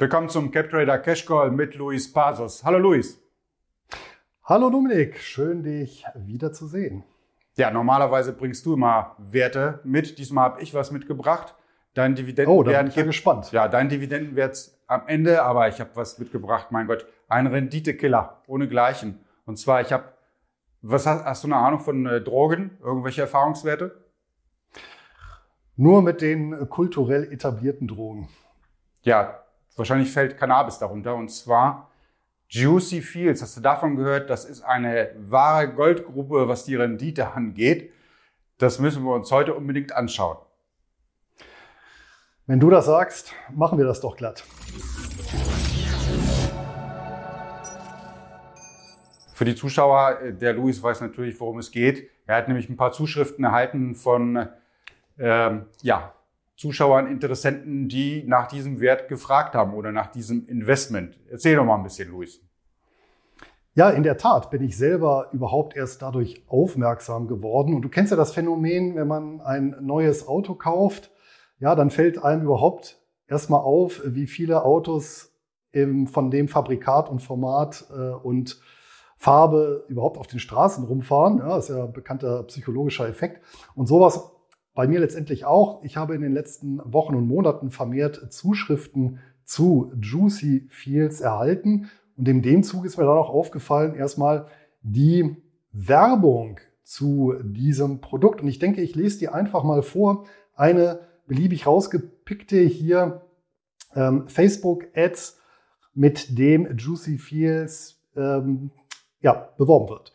Willkommen zum CapTrader Cash Call mit Luis Pasos. Hallo Luis. Hallo Dominik, schön dich wieder zu sehen. Ja, normalerweise bringst du immer Werte mit. Diesmal habe ich was mitgebracht. Dein Dividenden oh, da bin ich ja gespannt. Ja, dein Dividendenwert am Ende, aber ich habe was mitgebracht. Mein Gott, ein Renditekiller ohne Gleichen. Und zwar, ich habe, was hast, hast du eine Ahnung von äh, Drogen? Irgendwelche Erfahrungswerte? Nur mit den kulturell etablierten Drogen. Ja, wahrscheinlich fällt Cannabis darunter. Und zwar Juicy Fields. Hast du davon gehört? Das ist eine wahre Goldgrube, was die Rendite angeht. Das müssen wir uns heute unbedingt anschauen. Wenn du das sagst, machen wir das doch glatt. Für die Zuschauer, der Luis weiß natürlich, worum es geht. Er hat nämlich ein paar Zuschriften erhalten von ähm, ja, Zuschauern, Interessenten, die nach diesem Wert gefragt haben oder nach diesem Investment. Erzähl doch mal ein bisschen, Luis. Ja, in der Tat bin ich selber überhaupt erst dadurch aufmerksam geworden. Und du kennst ja das Phänomen, wenn man ein neues Auto kauft, ja, dann fällt einem überhaupt erstmal auf, wie viele Autos im, von dem Fabrikat und Format äh, und Farbe überhaupt auf den Straßen rumfahren. Ja, ist ja ein bekannter psychologischer Effekt. Und sowas bei mir letztendlich auch. Ich habe in den letzten Wochen und Monaten vermehrt Zuschriften zu Juicy Fields erhalten. Und in dem Zug ist mir dann auch aufgefallen, erstmal die Werbung zu diesem Produkt. Und ich denke, ich lese dir einfach mal vor. Eine beliebig rausgepickte hier ähm, Facebook-Ads, mit dem Juicy Fields ähm, ja, beworben wird.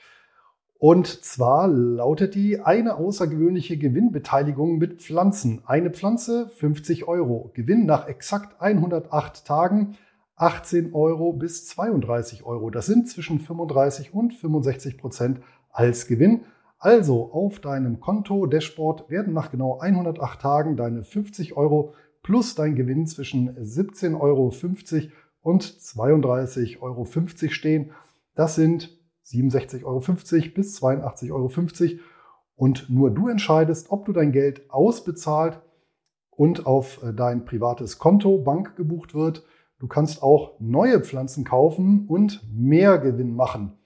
Und zwar lautet die eine außergewöhnliche Gewinnbeteiligung mit Pflanzen. Eine Pflanze 50 Euro. Gewinn nach exakt 108 Tagen 18 Euro bis 32 Euro. Das sind zwischen 35 und 65 Prozent als Gewinn. Also auf deinem Konto Dashboard werden nach genau 108 Tagen deine 50 Euro plus dein Gewinn zwischen 17,50 Euro und 32,50 Euro stehen. Das sind 67,50 Euro bis 82,50 Euro. Und nur du entscheidest, ob du dein Geld ausbezahlt und auf äh, dein privates Konto Bank gebucht wird. Du kannst auch neue Pflanzen kaufen und mehr Gewinn machen.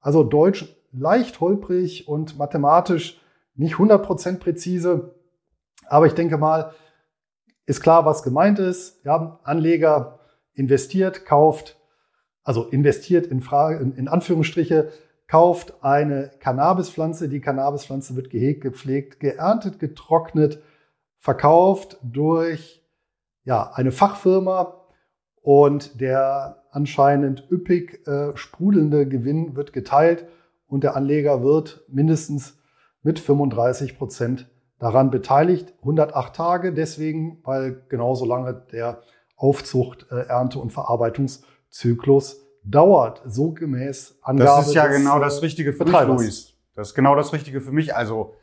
Also Deutsch leicht holprig und mathematisch nicht 100% präzise. Aber ich denke mal, ist klar, was gemeint ist. Ja, Anleger investiert, kauft also investiert in, Frage, in Anführungsstriche, kauft eine Cannabispflanze. Die Cannabispflanze wird gehegt, gepflegt, geerntet, getrocknet, verkauft durch ja, eine Fachfirma und der anscheinend üppig äh, sprudelnde Gewinn wird geteilt und der Anleger wird mindestens mit 35 Prozent daran beteiligt. 108 Tage deswegen, weil genauso lange der Aufzucht, äh, Ernte und Verarbeitungs Zyklus dauert, so gemäß Angabe. Das ist ja des, genau das Richtige für mich, Luis. Das ist genau das Richtige für mich. Also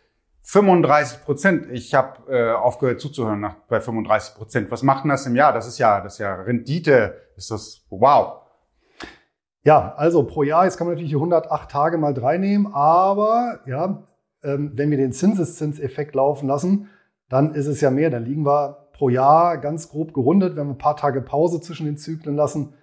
35 Prozent. Ich habe äh, aufgehört zuzuhören nach, bei 35 Prozent. Was macht denn das im Jahr? Das ist ja, das ist ja Rendite. Ist das wow. Ja, also pro Jahr, jetzt kann man natürlich die 108 Tage mal drei nehmen, aber ja, ähm, wenn wir den Zinseszinseffekt laufen lassen, dann ist es ja mehr. Dann liegen wir pro Jahr ganz grob gerundet, wenn wir ein paar Tage Pause zwischen den Zyklen lassen,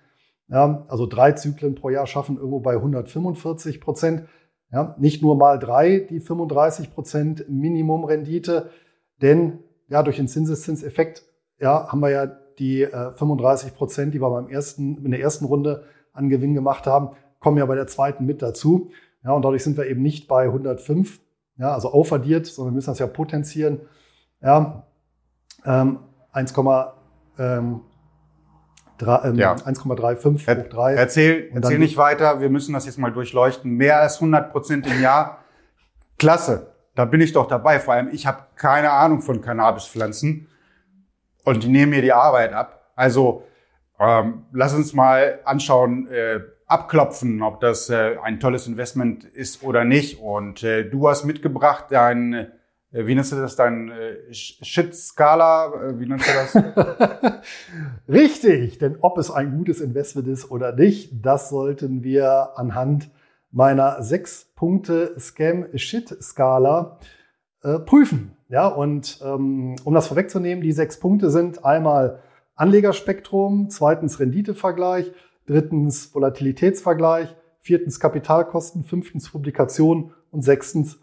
ja, also drei Zyklen pro Jahr schaffen irgendwo bei 145 Prozent. Ja, nicht nur mal drei, die 35 Prozent Minimumrendite, denn ja, durch den Zinseszinseffekt ja, haben wir ja die äh, 35 Prozent, die wir beim ersten, in der ersten Runde an Gewinn gemacht haben, kommen ja bei der zweiten mit dazu. Ja, und dadurch sind wir eben nicht bei 105, ja, also aufaddiert, sondern wir müssen das ja potenzieren. Ja, ähm, 1, ähm, ähm, ja. 1,35 hoch 3. Erzähl, erzähl nicht weiter, wir müssen das jetzt mal durchleuchten. Mehr als 100 Prozent im Jahr. Klasse, da bin ich doch dabei. Vor allem, ich habe keine Ahnung von Cannabispflanzen und die nehmen mir die Arbeit ab. Also ähm, lass uns mal anschauen, äh, abklopfen, ob das äh, ein tolles Investment ist oder nicht. Und äh, du hast mitgebracht dein äh, wie nennst du das dein äh, Shit-Skala? Äh, wie nennst du das? Richtig, denn ob es ein gutes Investment ist oder nicht, das sollten wir anhand meiner sechs Punkte Scam-Shit-Skala äh, prüfen. Ja, und ähm, um das vorwegzunehmen, die sechs Punkte sind einmal Anlegerspektrum, zweitens Renditevergleich, drittens Volatilitätsvergleich, viertens Kapitalkosten, fünftens Publikation und sechstens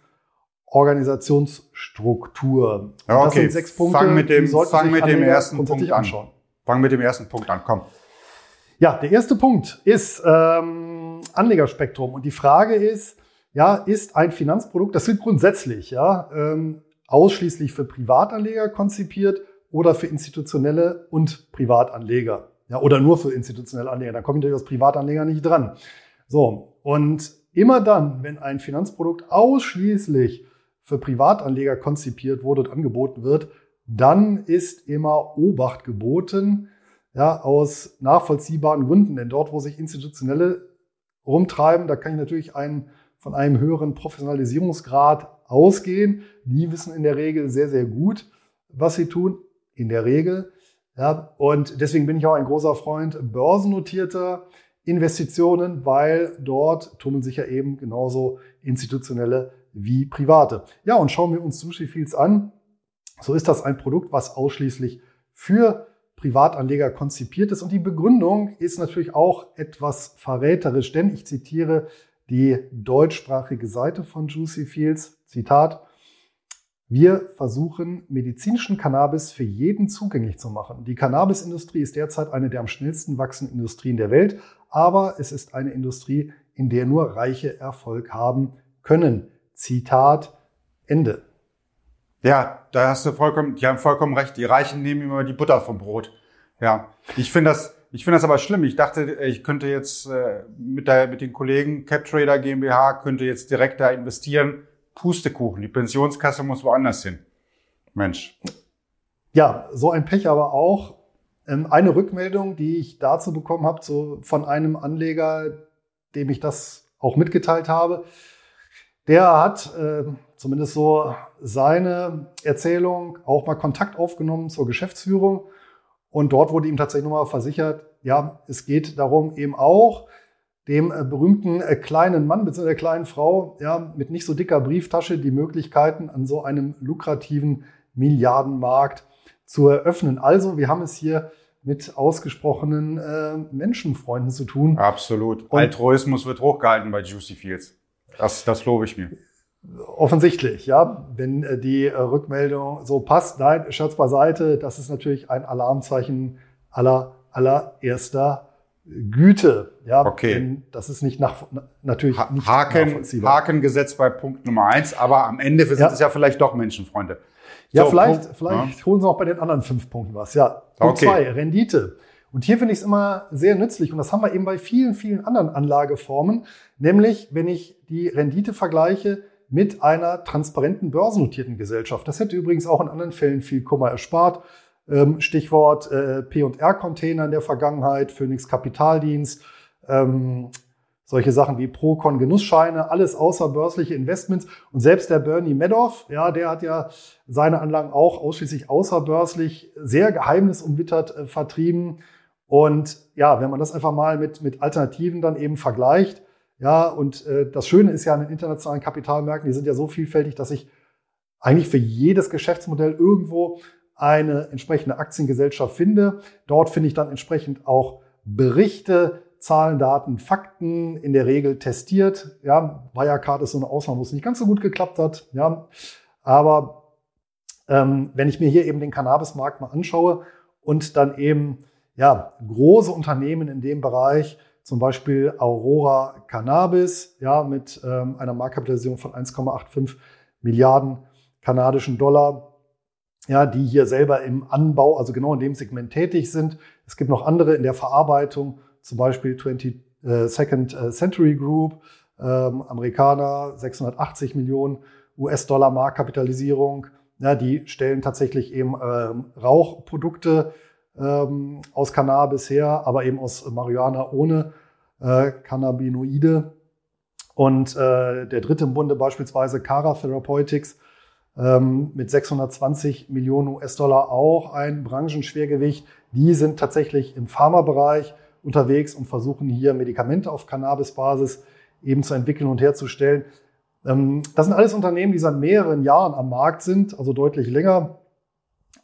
Organisationsstruktur. Ja, okay. Das sind sechs Punkte. Fang mit dem, fang mit dem ersten Punkt an. Anschauen. Fang mit dem ersten Punkt an, komm. Ja, der erste Punkt ist ähm, Anlegerspektrum. Und die Frage ist, ja, ist ein Finanzprodukt, das wird grundsätzlich ja, ähm, ausschließlich für Privatanleger konzipiert oder für institutionelle und Privatanleger. Ja, oder nur für institutionelle Anleger. Da komme ich natürlich als Privatanleger nicht dran. So, und immer dann, wenn ein Finanzprodukt ausschließlich für Privatanleger konzipiert wurde und angeboten wird, dann ist immer Obacht geboten, ja, aus nachvollziehbaren Gründen. Denn dort, wo sich Institutionelle rumtreiben, da kann ich natürlich einen, von einem höheren Professionalisierungsgrad ausgehen. Die wissen in der Regel sehr, sehr gut, was sie tun. In der Regel. Ja, und deswegen bin ich auch ein großer Freund börsennotierter Investitionen, weil dort tummeln sich ja eben genauso institutionelle wie private. Ja, und schauen wir uns Sushi Fields an. So ist das ein Produkt, was ausschließlich für Privatanleger konzipiert ist. Und die Begründung ist natürlich auch etwas verräterisch, denn ich zitiere die deutschsprachige Seite von Juicy Fields. Zitat. Wir versuchen, medizinischen Cannabis für jeden zugänglich zu machen. Die Cannabisindustrie ist derzeit eine der am schnellsten wachsenden Industrien der Welt, aber es ist eine Industrie, in der nur Reiche Erfolg haben können. Zitat Ende. Ja, da hast du vollkommen, die haben vollkommen recht. Die Reichen nehmen immer die Butter vom Brot. Ja, ich finde das, ich finde das aber schlimm. Ich dachte, ich könnte jetzt äh, mit, der, mit den Kollegen CapTrader GmbH könnte jetzt direkt da investieren. Pustekuchen. Die Pensionskasse muss woanders hin. Mensch. Ja, so ein Pech aber auch. Ähm, eine Rückmeldung, die ich dazu bekommen habe, so von einem Anleger, dem ich das auch mitgeteilt habe. Der hat äh, zumindest so seine Erzählung auch mal Kontakt aufgenommen zur Geschäftsführung. Und dort wurde ihm tatsächlich nochmal versichert, ja, es geht darum eben auch, dem äh, berühmten äh, kleinen Mann bzw. der kleinen Frau ja, mit nicht so dicker Brieftasche die Möglichkeiten an so einem lukrativen Milliardenmarkt zu eröffnen. Also, wir haben es hier mit ausgesprochenen äh, Menschenfreunden zu tun. Absolut. Und Altruismus wird hochgehalten bei Juicy Fields. Das, das lobe ich mir. Offensichtlich, ja. Wenn äh, die äh, Rückmeldung so passt, nein, Scherz beiseite, das ist natürlich ein Alarmzeichen aller, allererster Güte. Ja, okay. Denn das ist nicht nach, natürlich nicht Haken, Haken gesetzt bei Punkt Nummer eins, aber am Ende sind ja. es ja vielleicht doch Menschenfreunde. Ja, so, vielleicht, Punkt, vielleicht ja. holen sie auch bei den anderen fünf Punkten was. Ja, Punkt okay. zwei, Rendite. Und hier finde ich es immer sehr nützlich und das haben wir eben bei vielen, vielen anderen Anlageformen, nämlich wenn ich die Rendite vergleiche mit einer transparenten börsennotierten Gesellschaft. Das hätte übrigens auch in anderen Fällen viel Kummer erspart. Ähm, Stichwort äh, P&R-Container in der Vergangenheit, Phoenix Kapitaldienst, ähm, solche Sachen wie Procon Genussscheine, alles außerbörsliche Investments. Und selbst der Bernie Madoff, ja, der hat ja seine Anlagen auch ausschließlich außerbörslich sehr geheimnisumwittert äh, vertrieben. Und ja, wenn man das einfach mal mit, mit Alternativen dann eben vergleicht, ja, und äh, das Schöne ist ja an den internationalen Kapitalmärkten, die sind ja so vielfältig, dass ich eigentlich für jedes Geschäftsmodell irgendwo eine entsprechende Aktiengesellschaft finde. Dort finde ich dann entsprechend auch Berichte, Zahlen, Daten, Fakten, in der Regel testiert. Ja, Wirecard ist so eine Ausnahme, wo es nicht ganz so gut geklappt hat. Ja, aber ähm, wenn ich mir hier eben den Cannabismarkt mal anschaue und dann eben ja große Unternehmen in dem Bereich, zum Beispiel Aurora Cannabis, ja mit ähm, einer Marktkapitalisierung von 1,85 Milliarden kanadischen Dollar, ja, die hier selber im Anbau, also genau in dem Segment tätig sind. Es gibt noch andere in der Verarbeitung, zum Beispiel 22nd äh, äh, Century Group, ähm, Amerikaner, 680 Millionen US-Dollar Marktkapitalisierung. Ja, die stellen tatsächlich eben ähm, Rauchprodukte ähm, aus Cannabis her, aber eben aus Marihuana ohne äh, Cannabinoide. Und äh, der dritte im Bunde beispielsweise Cara Therapeutics, ähm, mit 620 Millionen US-Dollar auch ein Branchenschwergewicht. Die sind tatsächlich im Pharmabereich unterwegs und versuchen hier Medikamente auf Cannabisbasis eben zu entwickeln und herzustellen. Ähm, das sind alles Unternehmen, die seit mehreren Jahren am Markt sind, also deutlich länger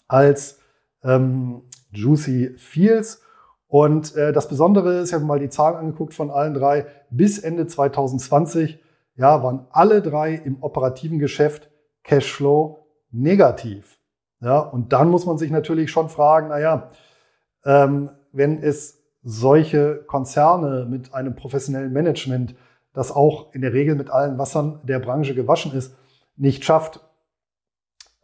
als ähm, Juicy Fields. Und äh, das Besondere ist, ich habe mal die Zahlen angeguckt von allen drei, bis Ende 2020 ja, waren alle drei im operativen Geschäft Cashflow negativ. Ja, und dann muss man sich natürlich schon fragen, na ja, ähm, wenn es solche Konzerne mit einem professionellen Management, das auch in der Regel mit allen Wassern der Branche gewaschen ist, nicht schafft,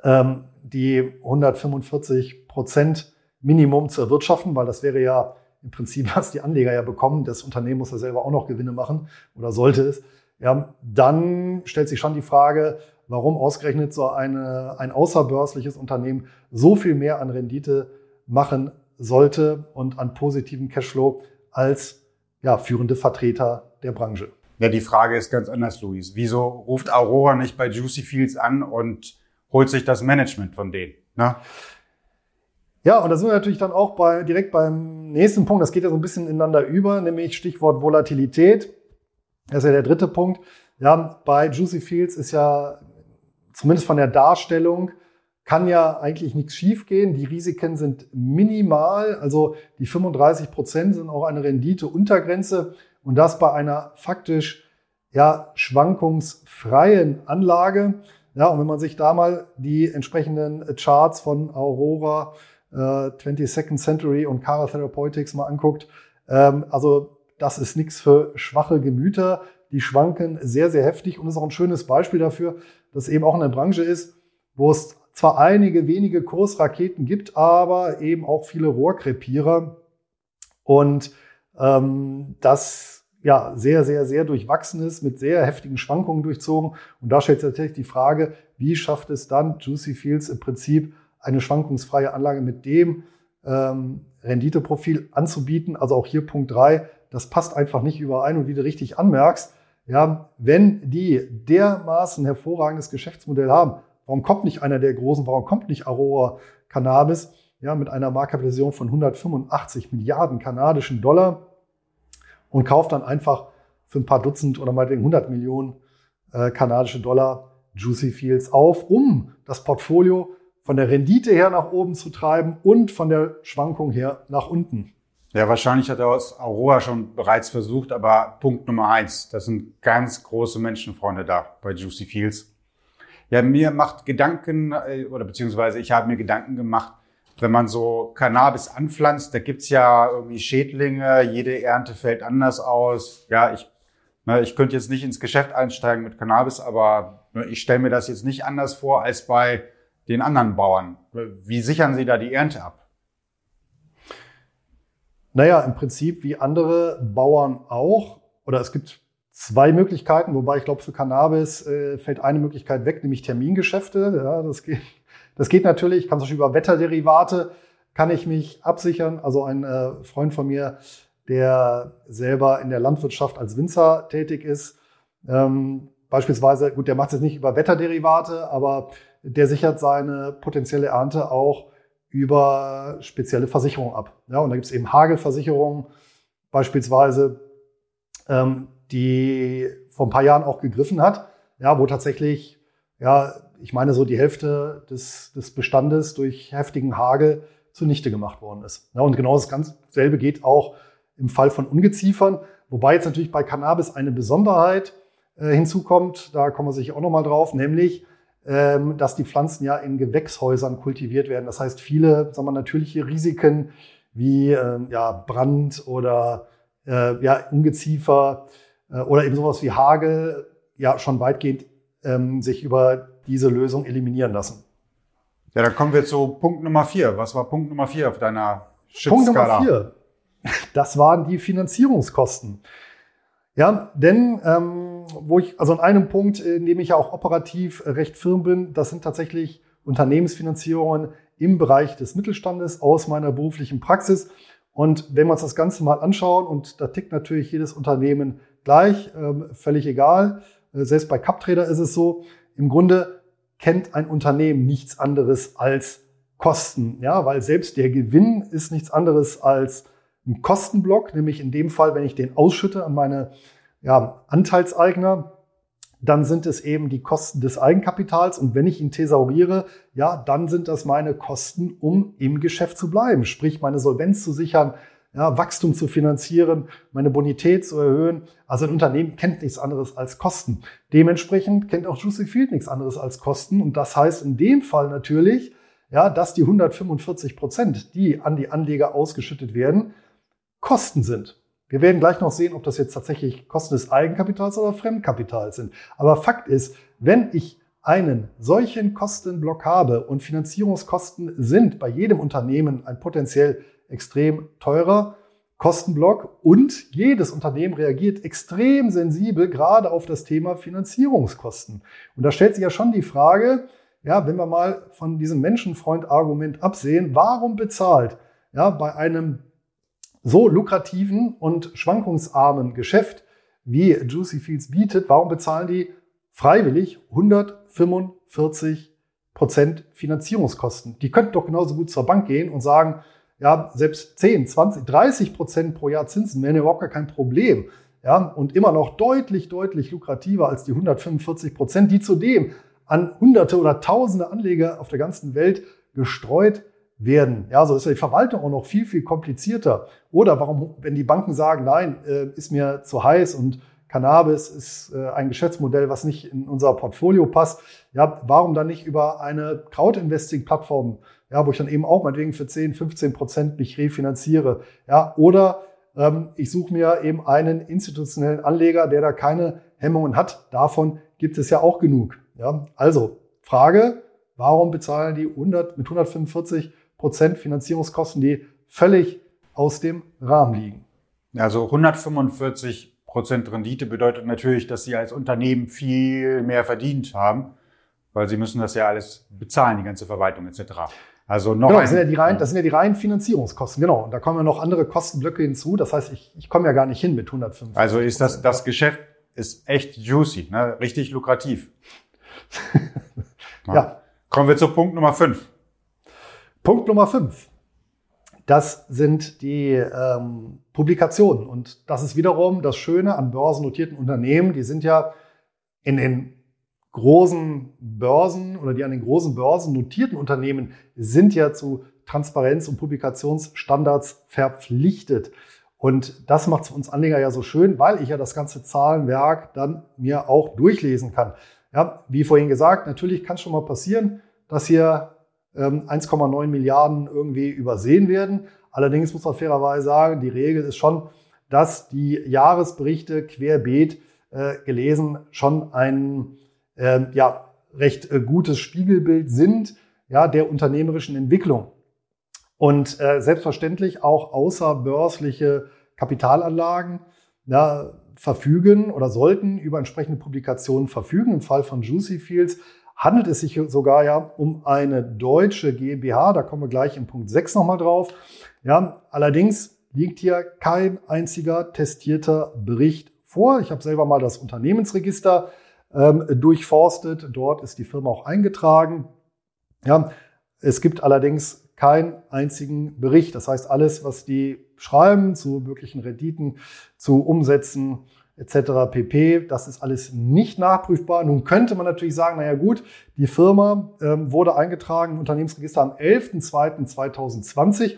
ähm, die 145 Prozent Minimum zu erwirtschaften, weil das wäre ja im Prinzip, was die Anleger ja bekommen. Das Unternehmen muss ja selber auch noch Gewinne machen oder sollte es. Ja, dann stellt sich schon die Frage, warum ausgerechnet so eine, ein außerbörsliches Unternehmen so viel mehr an Rendite machen sollte und an positiven Cashflow als ja, führende Vertreter der Branche. Ja, die Frage ist ganz anders, Luis. Wieso ruft Aurora nicht bei Juicy Fields an und holt sich das Management von denen? Ne? Ja, und da sind wir natürlich dann auch bei, direkt beim nächsten Punkt. Das geht ja so ein bisschen ineinander über, nämlich Stichwort Volatilität. Das ist ja der dritte Punkt. Ja, bei Juicy Fields ist ja zumindest von der Darstellung kann ja eigentlich nichts schiefgehen. Die Risiken sind minimal. Also die 35 Prozent sind auch eine Renditeuntergrenze. Und das bei einer faktisch ja, schwankungsfreien Anlage. Ja, und wenn man sich da mal die entsprechenden Charts von Aurora, äh, 22nd Century und Cara Therapeutics mal anguckt, ähm, also das ist nichts für schwache Gemüter. Die schwanken sehr, sehr heftig und ist auch ein schönes Beispiel dafür, dass eben auch eine Branche ist, wo es zwar einige wenige Kursraketen gibt, aber eben auch viele Rohrkrepierer. Und ähm, das ja sehr, sehr, sehr durchwachsen ist, mit sehr heftigen Schwankungen durchzogen. Und da stellt sich natürlich die Frage, wie schafft es dann Juicy Fields im Prinzip eine schwankungsfreie Anlage mit dem ähm, Renditeprofil anzubieten? Also auch hier Punkt drei das passt einfach nicht überein. Und wie du richtig anmerkst, ja, wenn die dermaßen hervorragendes Geschäftsmodell haben, warum kommt nicht einer der großen, warum kommt nicht Aurora Cannabis, ja, mit einer Marktkapitalisierung von 185 Milliarden kanadischen Dollar und kauft dann einfach für ein paar Dutzend oder mal 100 Millionen äh, kanadische Dollar Juicy Fields auf, um das Portfolio von der Rendite her nach oben zu treiben und von der Schwankung her nach unten. Ja, wahrscheinlich hat er aus Aurora schon bereits versucht, aber Punkt Nummer eins, das sind ganz große Menschenfreunde da bei Juicy Fields. Ja, mir macht Gedanken, äh, oder beziehungsweise ich habe mir Gedanken gemacht, wenn man so Cannabis anpflanzt, da gibt's ja irgendwie Schädlinge, jede Ernte fällt anders aus. Ja, ich, ne, ich könnte jetzt nicht ins Geschäft einsteigen mit Cannabis, aber ne, ich stelle mir das jetzt nicht anders vor als bei den anderen Bauern. Wie sichern Sie da die Ernte ab? Naja, im Prinzip wie andere Bauern auch. Oder es gibt zwei Möglichkeiten, wobei ich glaube, für Cannabis äh, fällt eine Möglichkeit weg, nämlich Termingeschäfte. Ja, das geht, das geht natürlich. Ich kann zum Beispiel über Wetterderivate kann ich mich absichern. Also ein äh, Freund von mir, der selber in der Landwirtschaft als Winzer tätig ist, ähm, beispielsweise, gut, der macht es jetzt nicht über Wetterderivate, aber der sichert seine potenzielle Ernte auch über spezielle Versicherungen ab. Ja, und da gibt es eben Hagelversicherungen beispielsweise, ähm, die vor ein paar Jahren auch gegriffen hat, ja, wo tatsächlich, ja, ich meine, so die Hälfte des, des Bestandes durch heftigen Hagel zunichte gemacht worden ist. Ja, und genau das ganz selbe geht auch im Fall von Ungeziefern, wobei jetzt natürlich bei Cannabis eine Besonderheit äh, hinzukommt, da kommen wir sicher auch nochmal drauf, nämlich dass die Pflanzen ja in Gewächshäusern kultiviert werden. Das heißt, viele sagen wir, natürliche Risiken wie ähm, ja, Brand oder äh, ja, Ungeziefer äh, oder eben sowas wie Hagel ja schon weitgehend ähm, sich über diese Lösung eliminieren lassen. Ja, dann kommen wir zu Punkt Nummer vier. Was war Punkt Nummer vier auf deiner Punkt Nummer vier. Das waren die Finanzierungskosten. Ja, denn ähm, wo ich, also an einem Punkt, in dem ich ja auch operativ recht firm bin, das sind tatsächlich Unternehmensfinanzierungen im Bereich des Mittelstandes aus meiner beruflichen Praxis. Und wenn wir uns das Ganze mal anschauen, und da tickt natürlich jedes Unternehmen gleich, ähm, völlig egal. Äh, selbst bei CupTrader ist es so, im Grunde kennt ein Unternehmen nichts anderes als Kosten, ja, weil selbst der Gewinn ist nichts anderes als einen Kostenblock, nämlich in dem Fall, wenn ich den ausschütte an meine ja, Anteilseigner, dann sind es eben die Kosten des Eigenkapitals. Und wenn ich ihn thesauriere, ja, dann sind das meine Kosten, um im Geschäft zu bleiben. Sprich, meine Solvenz zu sichern, ja, Wachstum zu finanzieren, meine Bonität zu erhöhen. Also ein Unternehmen kennt nichts anderes als Kosten. Dementsprechend kennt auch Juicy Field nichts anderes als Kosten. Und das heißt in dem Fall natürlich, ja, dass die 145 Prozent, die an die Anleger ausgeschüttet werden, Kosten sind. Wir werden gleich noch sehen, ob das jetzt tatsächlich Kosten des Eigenkapitals oder Fremdkapitals sind. Aber Fakt ist, wenn ich einen solchen Kostenblock habe und Finanzierungskosten sind bei jedem Unternehmen ein potenziell extrem teurer Kostenblock und jedes Unternehmen reagiert extrem sensibel gerade auf das Thema Finanzierungskosten. Und da stellt sich ja schon die Frage, ja, wenn wir mal von diesem Menschenfreund-Argument absehen, warum bezahlt ja, bei einem so lukrativen und schwankungsarmen Geschäft wie Juicy Fields bietet, warum bezahlen die freiwillig 145 Prozent Finanzierungskosten? Die könnten doch genauso gut zur Bank gehen und sagen, ja, selbst 10, 20, 30 Prozent pro Jahr Zinsen wären überhaupt gar kein Problem. Ja, und immer noch deutlich, deutlich lukrativer als die 145 Prozent, die zudem an Hunderte oder Tausende Anleger auf der ganzen Welt gestreut werden. Ja, so ist ja die Verwaltung auch noch viel, viel komplizierter. Oder warum, wenn die Banken sagen, nein, äh, ist mir zu heiß und Cannabis ist äh, ein Geschäftsmodell, was nicht in unser Portfolio passt. Ja, warum dann nicht über eine Crowd-Investing-Plattform, ja, wo ich dann eben auch meinetwegen für 10, 15 Prozent mich refinanziere. Ja, oder ähm, ich suche mir eben einen institutionellen Anleger, der da keine Hemmungen hat. Davon gibt es ja auch genug. Ja, also Frage, warum bezahlen die 100, mit 145 Prozent Finanzierungskosten, die völlig aus dem Rahmen liegen? Also 145 Prozent Rendite bedeutet natürlich, dass Sie als Unternehmen viel mehr verdient haben, weil Sie müssen das ja alles bezahlen, die ganze Verwaltung etc. Also noch genau, das, sind ja die rein, das sind ja die reinen Finanzierungskosten, genau. Und da kommen ja noch andere Kostenblöcke hinzu. Das heißt, ich, ich komme ja gar nicht hin mit 150. Also ist das, das Geschäft ist echt juicy, ne? richtig lukrativ. ja. Kommen wir zu Punkt Nummer 5. Punkt Nummer 5. Das sind die ähm, Publikationen. Und das ist wiederum das Schöne an börsennotierten Unternehmen. Die sind ja in den großen Börsen oder die an den großen Börsen notierten Unternehmen sind ja zu Transparenz- und Publikationsstandards verpflichtet. Und das macht es für uns Anleger ja so schön, weil ich ja das ganze Zahlenwerk dann mir auch durchlesen kann. Ja, wie vorhin gesagt, natürlich kann es schon mal passieren, dass hier 1,9 Milliarden irgendwie übersehen werden. Allerdings muss man fairerweise sagen, die Regel ist schon, dass die Jahresberichte querbeet äh, gelesen schon ein äh, ja, recht äh, gutes Spiegelbild sind ja, der unternehmerischen Entwicklung. Und äh, selbstverständlich auch außerbörsliche Kapitalanlagen ja, verfügen oder sollten über entsprechende Publikationen verfügen. Im Fall von Juicy Fields handelt es sich sogar ja um eine deutsche GmbH. Da kommen wir gleich in Punkt 6 nochmal drauf. Ja, allerdings liegt hier kein einziger testierter Bericht vor. Ich habe selber mal das Unternehmensregister ähm, durchforstet. Dort ist die Firma auch eingetragen. Ja, es gibt allerdings keinen einzigen Bericht. Das heißt, alles, was die schreiben zu möglichen Renditen, zu Umsätzen etc. pp, das ist alles nicht nachprüfbar. Nun könnte man natürlich sagen, naja gut, die Firma ähm, wurde eingetragen im Unternehmensregister am 11.02.2020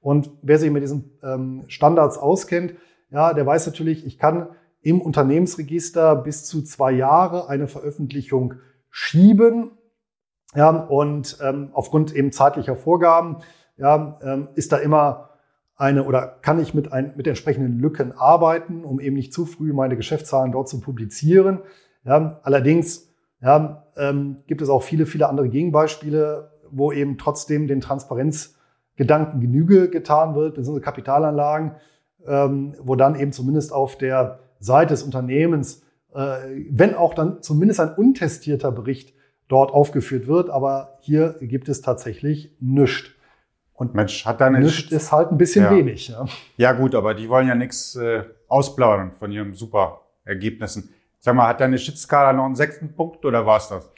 und wer sich mit diesen ähm, Standards auskennt, ja, der weiß natürlich, ich kann im Unternehmensregister bis zu zwei Jahre eine Veröffentlichung schieben. Ja, und ähm, aufgrund eben zeitlicher Vorgaben ja, ähm, ist da immer eine oder kann ich mit, ein, mit entsprechenden Lücken arbeiten, um eben nicht zu früh meine Geschäftszahlen dort zu publizieren. Ja, allerdings ja, ähm, gibt es auch viele, viele andere Gegenbeispiele, wo eben trotzdem den Transparenzgedanken Genüge getan wird, beziehungsweise Kapitalanlagen, ähm, wo dann eben zumindest auf der Seite des Unternehmens, äh, wenn auch dann zumindest ein untestierter Bericht dort aufgeführt wird. Aber hier gibt es tatsächlich nichts. Und Mensch, hat deine nichts ist halt ein bisschen ja. wenig. Ja. ja gut, aber die wollen ja nichts äh, ausplaudern von ihren super Ergebnissen. Sag mal, hat deine Shitskala noch einen sechsten Punkt oder war's das?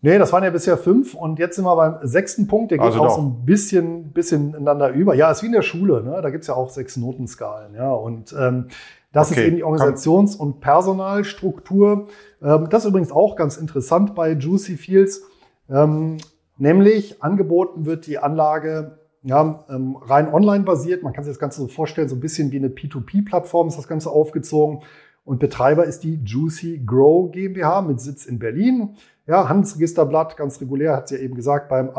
Nee, das waren ja bisher fünf und jetzt sind wir beim sechsten Punkt, der geht also auch so ein bisschen, bisschen ineinander über. Ja, ist wie in der Schule, ne? da gibt's ja auch sechs Notenskalen. Ja? Und ähm, Das Okay, ist eben die Organisations- und Personalstruktur. Ähm, das ist übrigens auch ganz interessant bei Juicy Fields. Ähm, nämlich angeboten wird die Anlage ja, ähm, rein online basiert. Man kann sich das Ganze so vorstellen, so ein bisschen wie eine P2P-Plattform ist das Ganze aufgezogen. Und Betreiber ist die Juicy Grow GmbH mit Sitz in Berlin. Ja, Handelsregisterblatt, ganz regulär, hat sie ja eben gesagt, beim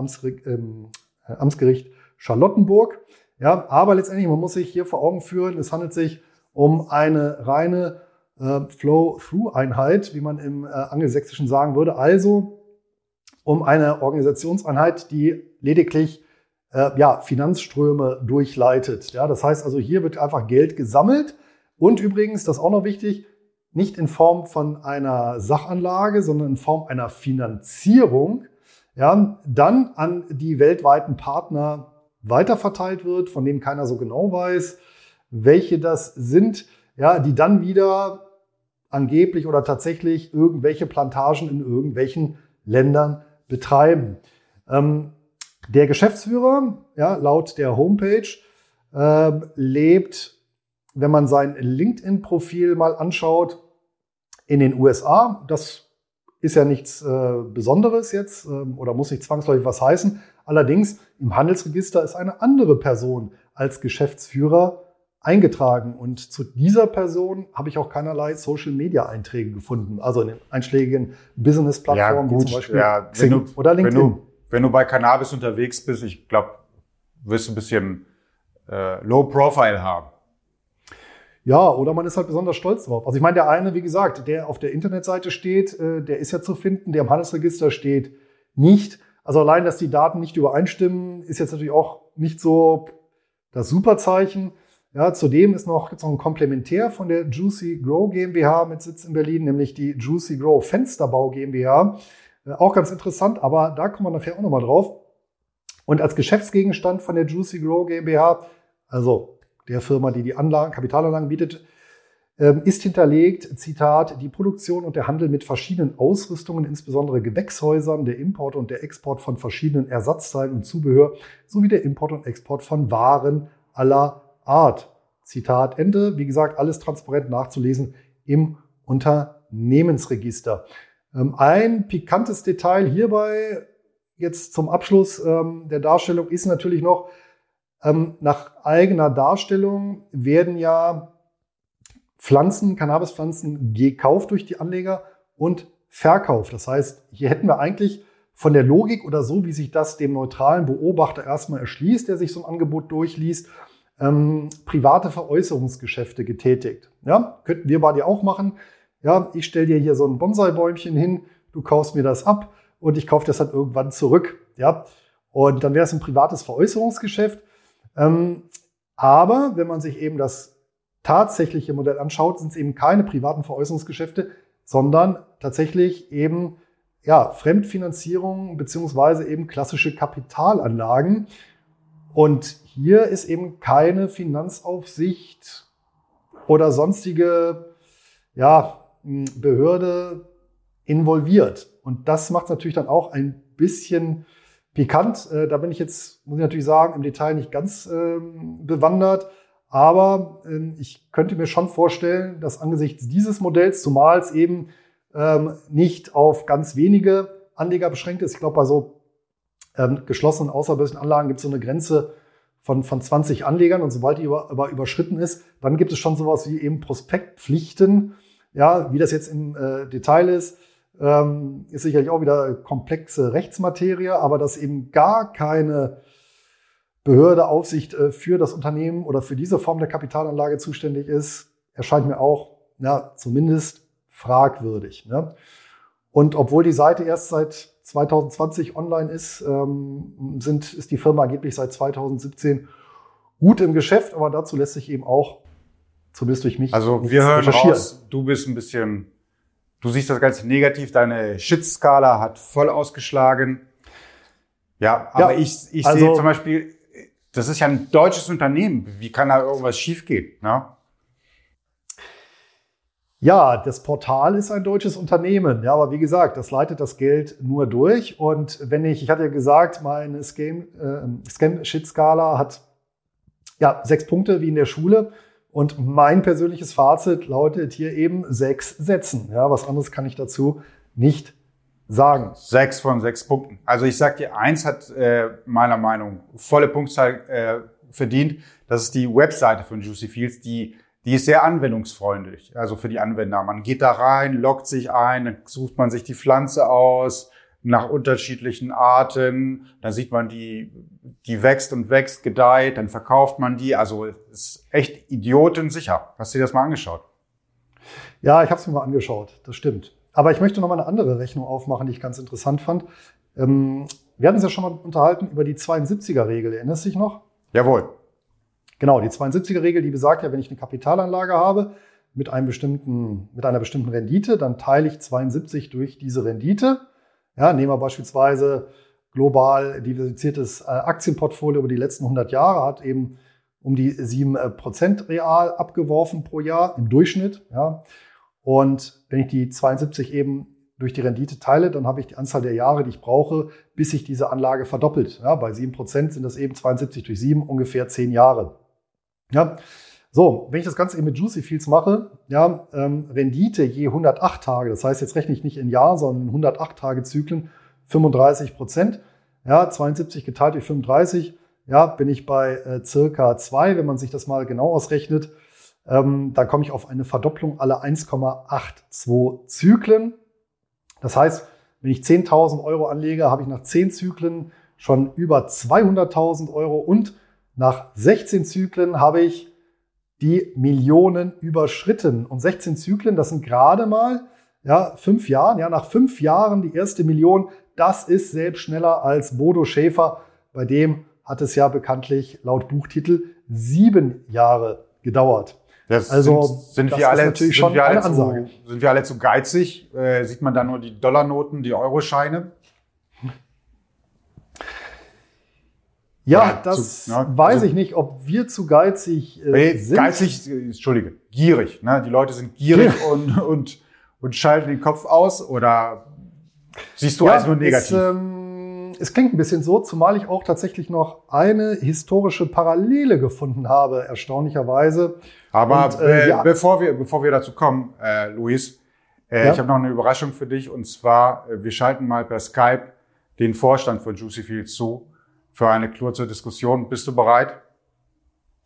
ähm, äh, Amtsgericht Charlottenburg. Ja, aber letztendlich, man muss sich hier vor Augen führen, es handelt sich um eine reine äh, Flow-Through-Einheit, wie man im äh, Angelsächsischen sagen würde. Also um eine Organisationseinheit, die lediglich äh, ja, Finanzströme durchleitet. Ja, das heißt also, hier wird einfach Geld gesammelt und übrigens, das ist auch noch wichtig, nicht in Form von einer Sachanlage, sondern in Form einer Finanzierung, ja, dann an die weltweiten Partner weiterverteilt wird, von denen keiner so genau weiß, welche das sind, ja, die dann wieder angeblich oder tatsächlich irgendwelche Plantagen in irgendwelchen Ländern betreiben. Ähm, der Geschäftsführer, ja, laut der Homepage, äh, lebt wenn man sein LinkedIn-Profil mal anschaut, in den USA, das ist ja nichts äh, Besonderes jetzt äh, oder muss nicht zwangsläufig was heißen. Allerdings im Handelsregister ist eine andere Person als Geschäftsführer eingetragen und zu dieser Person habe ich auch keinerlei Social-Media-Einträge gefunden, also in den einschlägigen Business-Plattformen Ja, wie zum Beispiel ja, wenn Xing du- oder Wenn LinkedIn. du, wenn du bei Cannabis unterwegs bist, ich glaube, wirst du ein bisschen äh, Low Profile haben. Ja, oder man ist halt besonders stolz drauf. Also ich meine, der eine, wie gesagt, der auf der Internetseite steht, äh, der ist ja zu finden, der im Handelsregister steht nicht. Also allein, dass die Daten nicht übereinstimmen, ist jetzt natürlich auch nicht so das Superzeichen. Ja, zudem ist noch, gibt's noch ein Komplementär von der Juicy Grow GmbH mit Sitz in Berlin, nämlich die Juicy Grow Fensterbau GmbH. Äh, auch ganz interessant, aber da kommen wir nachher auch nochmal drauf. Und als Geschäftsgegenstand von der Juicy Grow GmbH, also der Firma, die die Anlagen, Kapitalanlagen bietet, ähm, ist hinterlegt, Zitat, die Produktion und der Handel mit verschiedenen Ausrüstungen, insbesondere Gewächshäusern, der Import und der Export von verschiedenen Ersatzteilen und Zubehör sowie der Import und Export von Waren aller Art. Zitat Ende. Wie gesagt, alles transparent nachzulesen im Unternehmensregister. Ähm, Ein pikantes Detail hierbei jetzt zum Abschluss ähm, der Darstellung ist natürlich noch, ähm, nach eigener Darstellung werden ja Pflanzen, Cannabispflanzen gekauft durch die Anleger und verkauft. Das heißt, hier hätten wir eigentlich von der Logik oder so, wie sich das dem neutralen Beobachter erstmal erschließt, der sich so ein Angebot durchliest, ähm, private Veräußerungsgeschäfte getätigt. Ja, könnten wir bei dir auch machen. Ja, ich stelle dir hier so ein Bonsai-Bäumchen hin, du kaufst mir das ab und ich kaufe das dann irgendwann zurück. Ja, und dann wäre es ein privates Veräußerungsgeschäft. Ähm, aber wenn man sich eben das tatsächliche Modell anschaut, sind es eben keine privaten Veräußerungsgeschäfte, sondern tatsächlich eben ja, Fremdfinanzierung beziehungsweise eben klassische Kapitalanlagen. Und hier ist eben keine Finanzaufsicht oder sonstige ja, Behörde involviert. Und das macht es natürlich dann auch ein bisschen pikant. Äh, da bin ich jetzt, muss ich natürlich sagen, im Detail nicht ganz ähm, bewandert. Aber ähm, ich könnte mir schon vorstellen, dass angesichts dieses Modells, zumal es eben ähm, nicht auf ganz wenige Anleger beschränkt ist, ich glaube, bei so geschlossenen außerbörslichen Anlagen gibt es so eine Grenze von, von 20 Anlegern und sobald die über, über, überschritten ist, dann gibt es schon sowas wie eben Prospektpflichten. Ja, wie das jetzt im äh, Detail ist, ähm, ist sicherlich auch wieder komplexe Rechtsmaterie, aber dass eben gar keine Behörde, Aufsicht äh, für das Unternehmen oder für diese Form der Kapitalanlage zuständig ist, erscheint mir auch ja, zumindest fragwürdig. Ne? Und obwohl die Seite erst seit 2020 online ist, ähm, sind, ist die Firma angeblich seit 2017 gut im Geschäft, aber dazu lässt sich eben auch, zumindest durch mich, Also wir hören raus, du bist ein bisschen, du siehst das Ganze negativ, deine Shit-Skala hat voll ausgeschlagen. Ja, aber Ja, ich, ich also- sehe zum Beispiel, das ist ja ein deutsches Unternehmen. Wie kann da irgendwas schiefgehen? Ne? Ja, das Portal ist ein deutsches Unternehmen. Ja, aber wie gesagt, das leitet das Geld nur durch. Und wenn ich, ich hatte ja gesagt, meine Scam, äh, Scam-Shit-Skala hat ja sechs Punkte wie in der Schule. Und mein persönliches Fazit lautet hier eben sechs Sätzen. Ja, was anderes kann ich dazu nicht sagen. Sechs von sechs Punkten. Also ich sag dir, eins hat äh, meiner Meinung volle Punktzahl äh, verdient. Das ist die Webseite von Juicy Fields, die die ist sehr anwendungsfreundlich, also für die Anwender. Man geht da rein, loggt sich ein, dann sucht man sich die Pflanze aus nach unterschiedlichen Arten, dann sieht man die, die wächst und wächst, gedeiht, dann verkauft man die. Also ist echt idiotensicher. Hast du dir das mal angeschaut? Ja, ich habe es mir mal angeschaut, das stimmt. Aber ich möchte noch mal eine andere Rechnung aufmachen, die ich ganz interessant fand. Ähm, wir hatten uns ja schon mal unterhalten über die 72er-Regel. Erinnerst du dich noch? Jawohl. Genau, die 72er-Regel, die besagt ja, wenn ich eine Kapitalanlage habe mit, einem bestimmten, mit einer bestimmten Rendite, dann teile ich 72 durch diese Rendite. Ja, nehmen wir beispielsweise global diversifiziertes äh, Aktienportfolio über die letzten 100 Jahre, hat eben um die 7% äh, real abgeworfen pro Jahr im Durchschnitt. Ja. Und wenn ich die 72 eben durch die Rendite teile, dann habe ich die Anzahl der Jahre, die ich brauche, bis sich diese Anlage verdoppelt. Ja, bei 7% sind das eben 72 durch 7, ungefähr 10 Jahre. Ja, so, wenn ich das Ganze eben mit Juicy Fields mache, ja, ähm, Rendite je 108 Tage, das heißt, jetzt rechne ich nicht in Jahr, sondern in 108 Tage Zyklen 35 Prozent. Ja, 72 geteilt durch 35, ja, bin ich bei äh, circa 2, wenn man sich das mal genau ausrechnet. Ähm, dann komme ich auf eine Verdopplung alle 1,82 Zyklen. Das heißt, wenn ich 10.000 Euro anlege, habe ich nach 10 Zyklen schon über 200.000 Euro und nach 16 Zyklen habe ich die Millionen überschritten. Und 16 Zyklen, das sind gerade mal ja, fünf Jahren. Ja, nach fünf Jahren die erste Million, das ist selbst schneller als Bodo Schäfer. Bei dem hat es ja bekanntlich laut Buchtitel sieben Jahre gedauert. Das also sind, sind das wir alle, natürlich sind schon wir alle. Zu, sind wir alle zu geizig? Äh, sieht man da nur die Dollarnoten, die Euroscheine? Ja, das zu, ne? weiß also, ich nicht, ob wir zu geizig äh, sind. Geizig, entschuldige, gierig. Ne? Die Leute sind gierig und, und, und schalten den Kopf aus oder siehst du ja, alles nur negativ? Es, ähm, es klingt ein bisschen so, zumal ich auch tatsächlich noch eine historische Parallele gefunden habe, erstaunlicherweise. Aber und, äh, äh, ja. bevor, wir, bevor wir dazu kommen, äh, Luis, äh, ich habe noch eine Überraschung für dich und zwar, äh, wir schalten mal per Skype den Vorstand von Juicy Field zu für eine kurze Diskussion. Bist du bereit?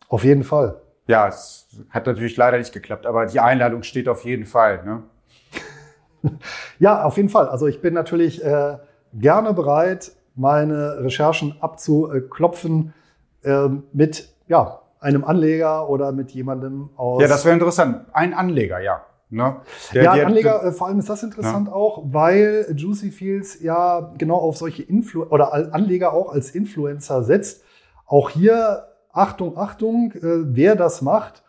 Auf jeden Fall. Ja, es hat natürlich leider nicht geklappt, aber die Einladung steht auf jeden Fall. Ne? ja, auf jeden Fall. Also ich bin natürlich äh, gerne bereit, meine Recherchen abzuklopfen äh, mit ja, einem Anleger oder mit jemandem aus. Ja, das wäre interessant. Ein Anleger, ja. Ne? Der, ja, der, Anleger, der, äh, vor allem ist das interessant ja. auch, weil Juicy Fields ja genau auf solche Influ oder Anleger auch als Influencer setzt. Auch hier, Achtung, Achtung, äh, wer das macht,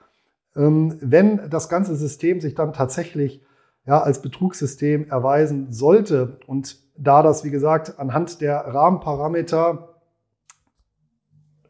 ähm, wenn das ganze System sich dann tatsächlich ja, als Betrugssystem erweisen sollte und da das, wie gesagt, anhand der Rahmenparameter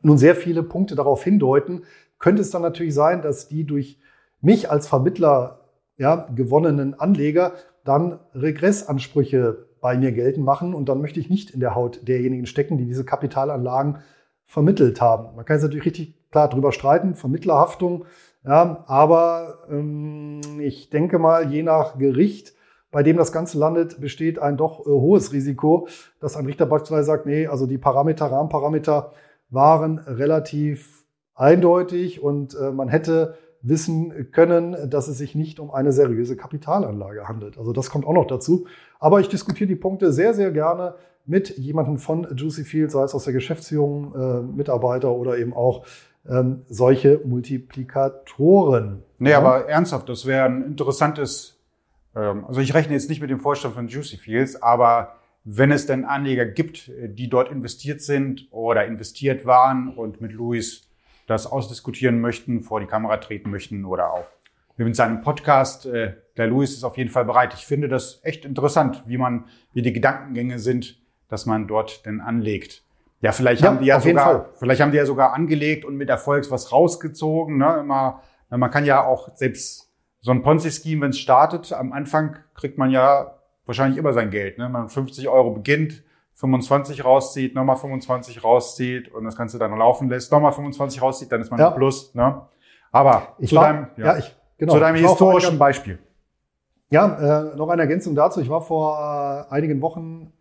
nun sehr viele Punkte darauf hindeuten, könnte es dann natürlich sein, dass die durch mich als Vermittler ja, gewonnenen Anleger dann Regressansprüche bei mir geltend machen und dann möchte ich nicht in der Haut derjenigen stecken, die diese Kapitalanlagen vermittelt haben. Man kann jetzt natürlich richtig klar drüber streiten, Vermittlerhaftung, ja, aber ähm, ich denke mal, je nach Gericht, bei dem das Ganze landet, besteht ein doch äh, hohes Risiko, dass ein Richter beispielsweise sagt, nee, also die Parameter, Rahmenparameter waren relativ eindeutig und äh, man hätte wissen können, dass es sich nicht um eine seriöse Kapitalanlage handelt. Also das kommt auch noch dazu. Aber ich diskutiere die Punkte sehr, sehr gerne mit jemandem von Juicy Field, sei es aus der Geschäftsführung, äh, Mitarbeiter oder eben auch ähm, solche Multiplikatoren. Nee, ja? aber ernsthaft, das wäre ein interessantes, ähm, also ich rechne jetzt nicht mit dem Vorstand von Juicy Fields, aber wenn es denn Anleger gibt, die dort investiert sind oder investiert waren und mit Luis das ausdiskutieren möchten, vor die Kamera treten möchten oder auch mit seinem Podcast. Äh, der Louis ist auf jeden Fall bereit. Ich finde das echt interessant, wie man, wie die Gedankengänge sind, dass man dort denn anlegt. Ja, vielleicht ja, haben die ja sogar, vielleicht haben die ja sogar angelegt und mit Erfolgs was rausgezogen. Ne? Immer, man kann ja auch selbst so ein Ponzi-Scheme, wenn es startet, am Anfang kriegt man ja wahrscheinlich immer sein Geld. Ne? Man 50 Euro beginnt, 25 rauszieht, nochmal 25 rauszieht und das Ganze dann laufen lässt, nochmal 25 rauszieht, dann ist man ja. Plus. Ne? Aber Ich zu war- deinem, ja, ich, genau. zu deinem Ich vor historischen einiger- Beispiel. Ja, äh, noch eine Ergänzung dazu. Ich war vor äh, einigen Wochen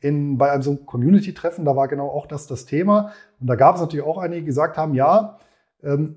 in, bei einem so Community-Treffen, da war genau auch das das Thema. Und da gab es natürlich auch einige, die gesagt haben, ja,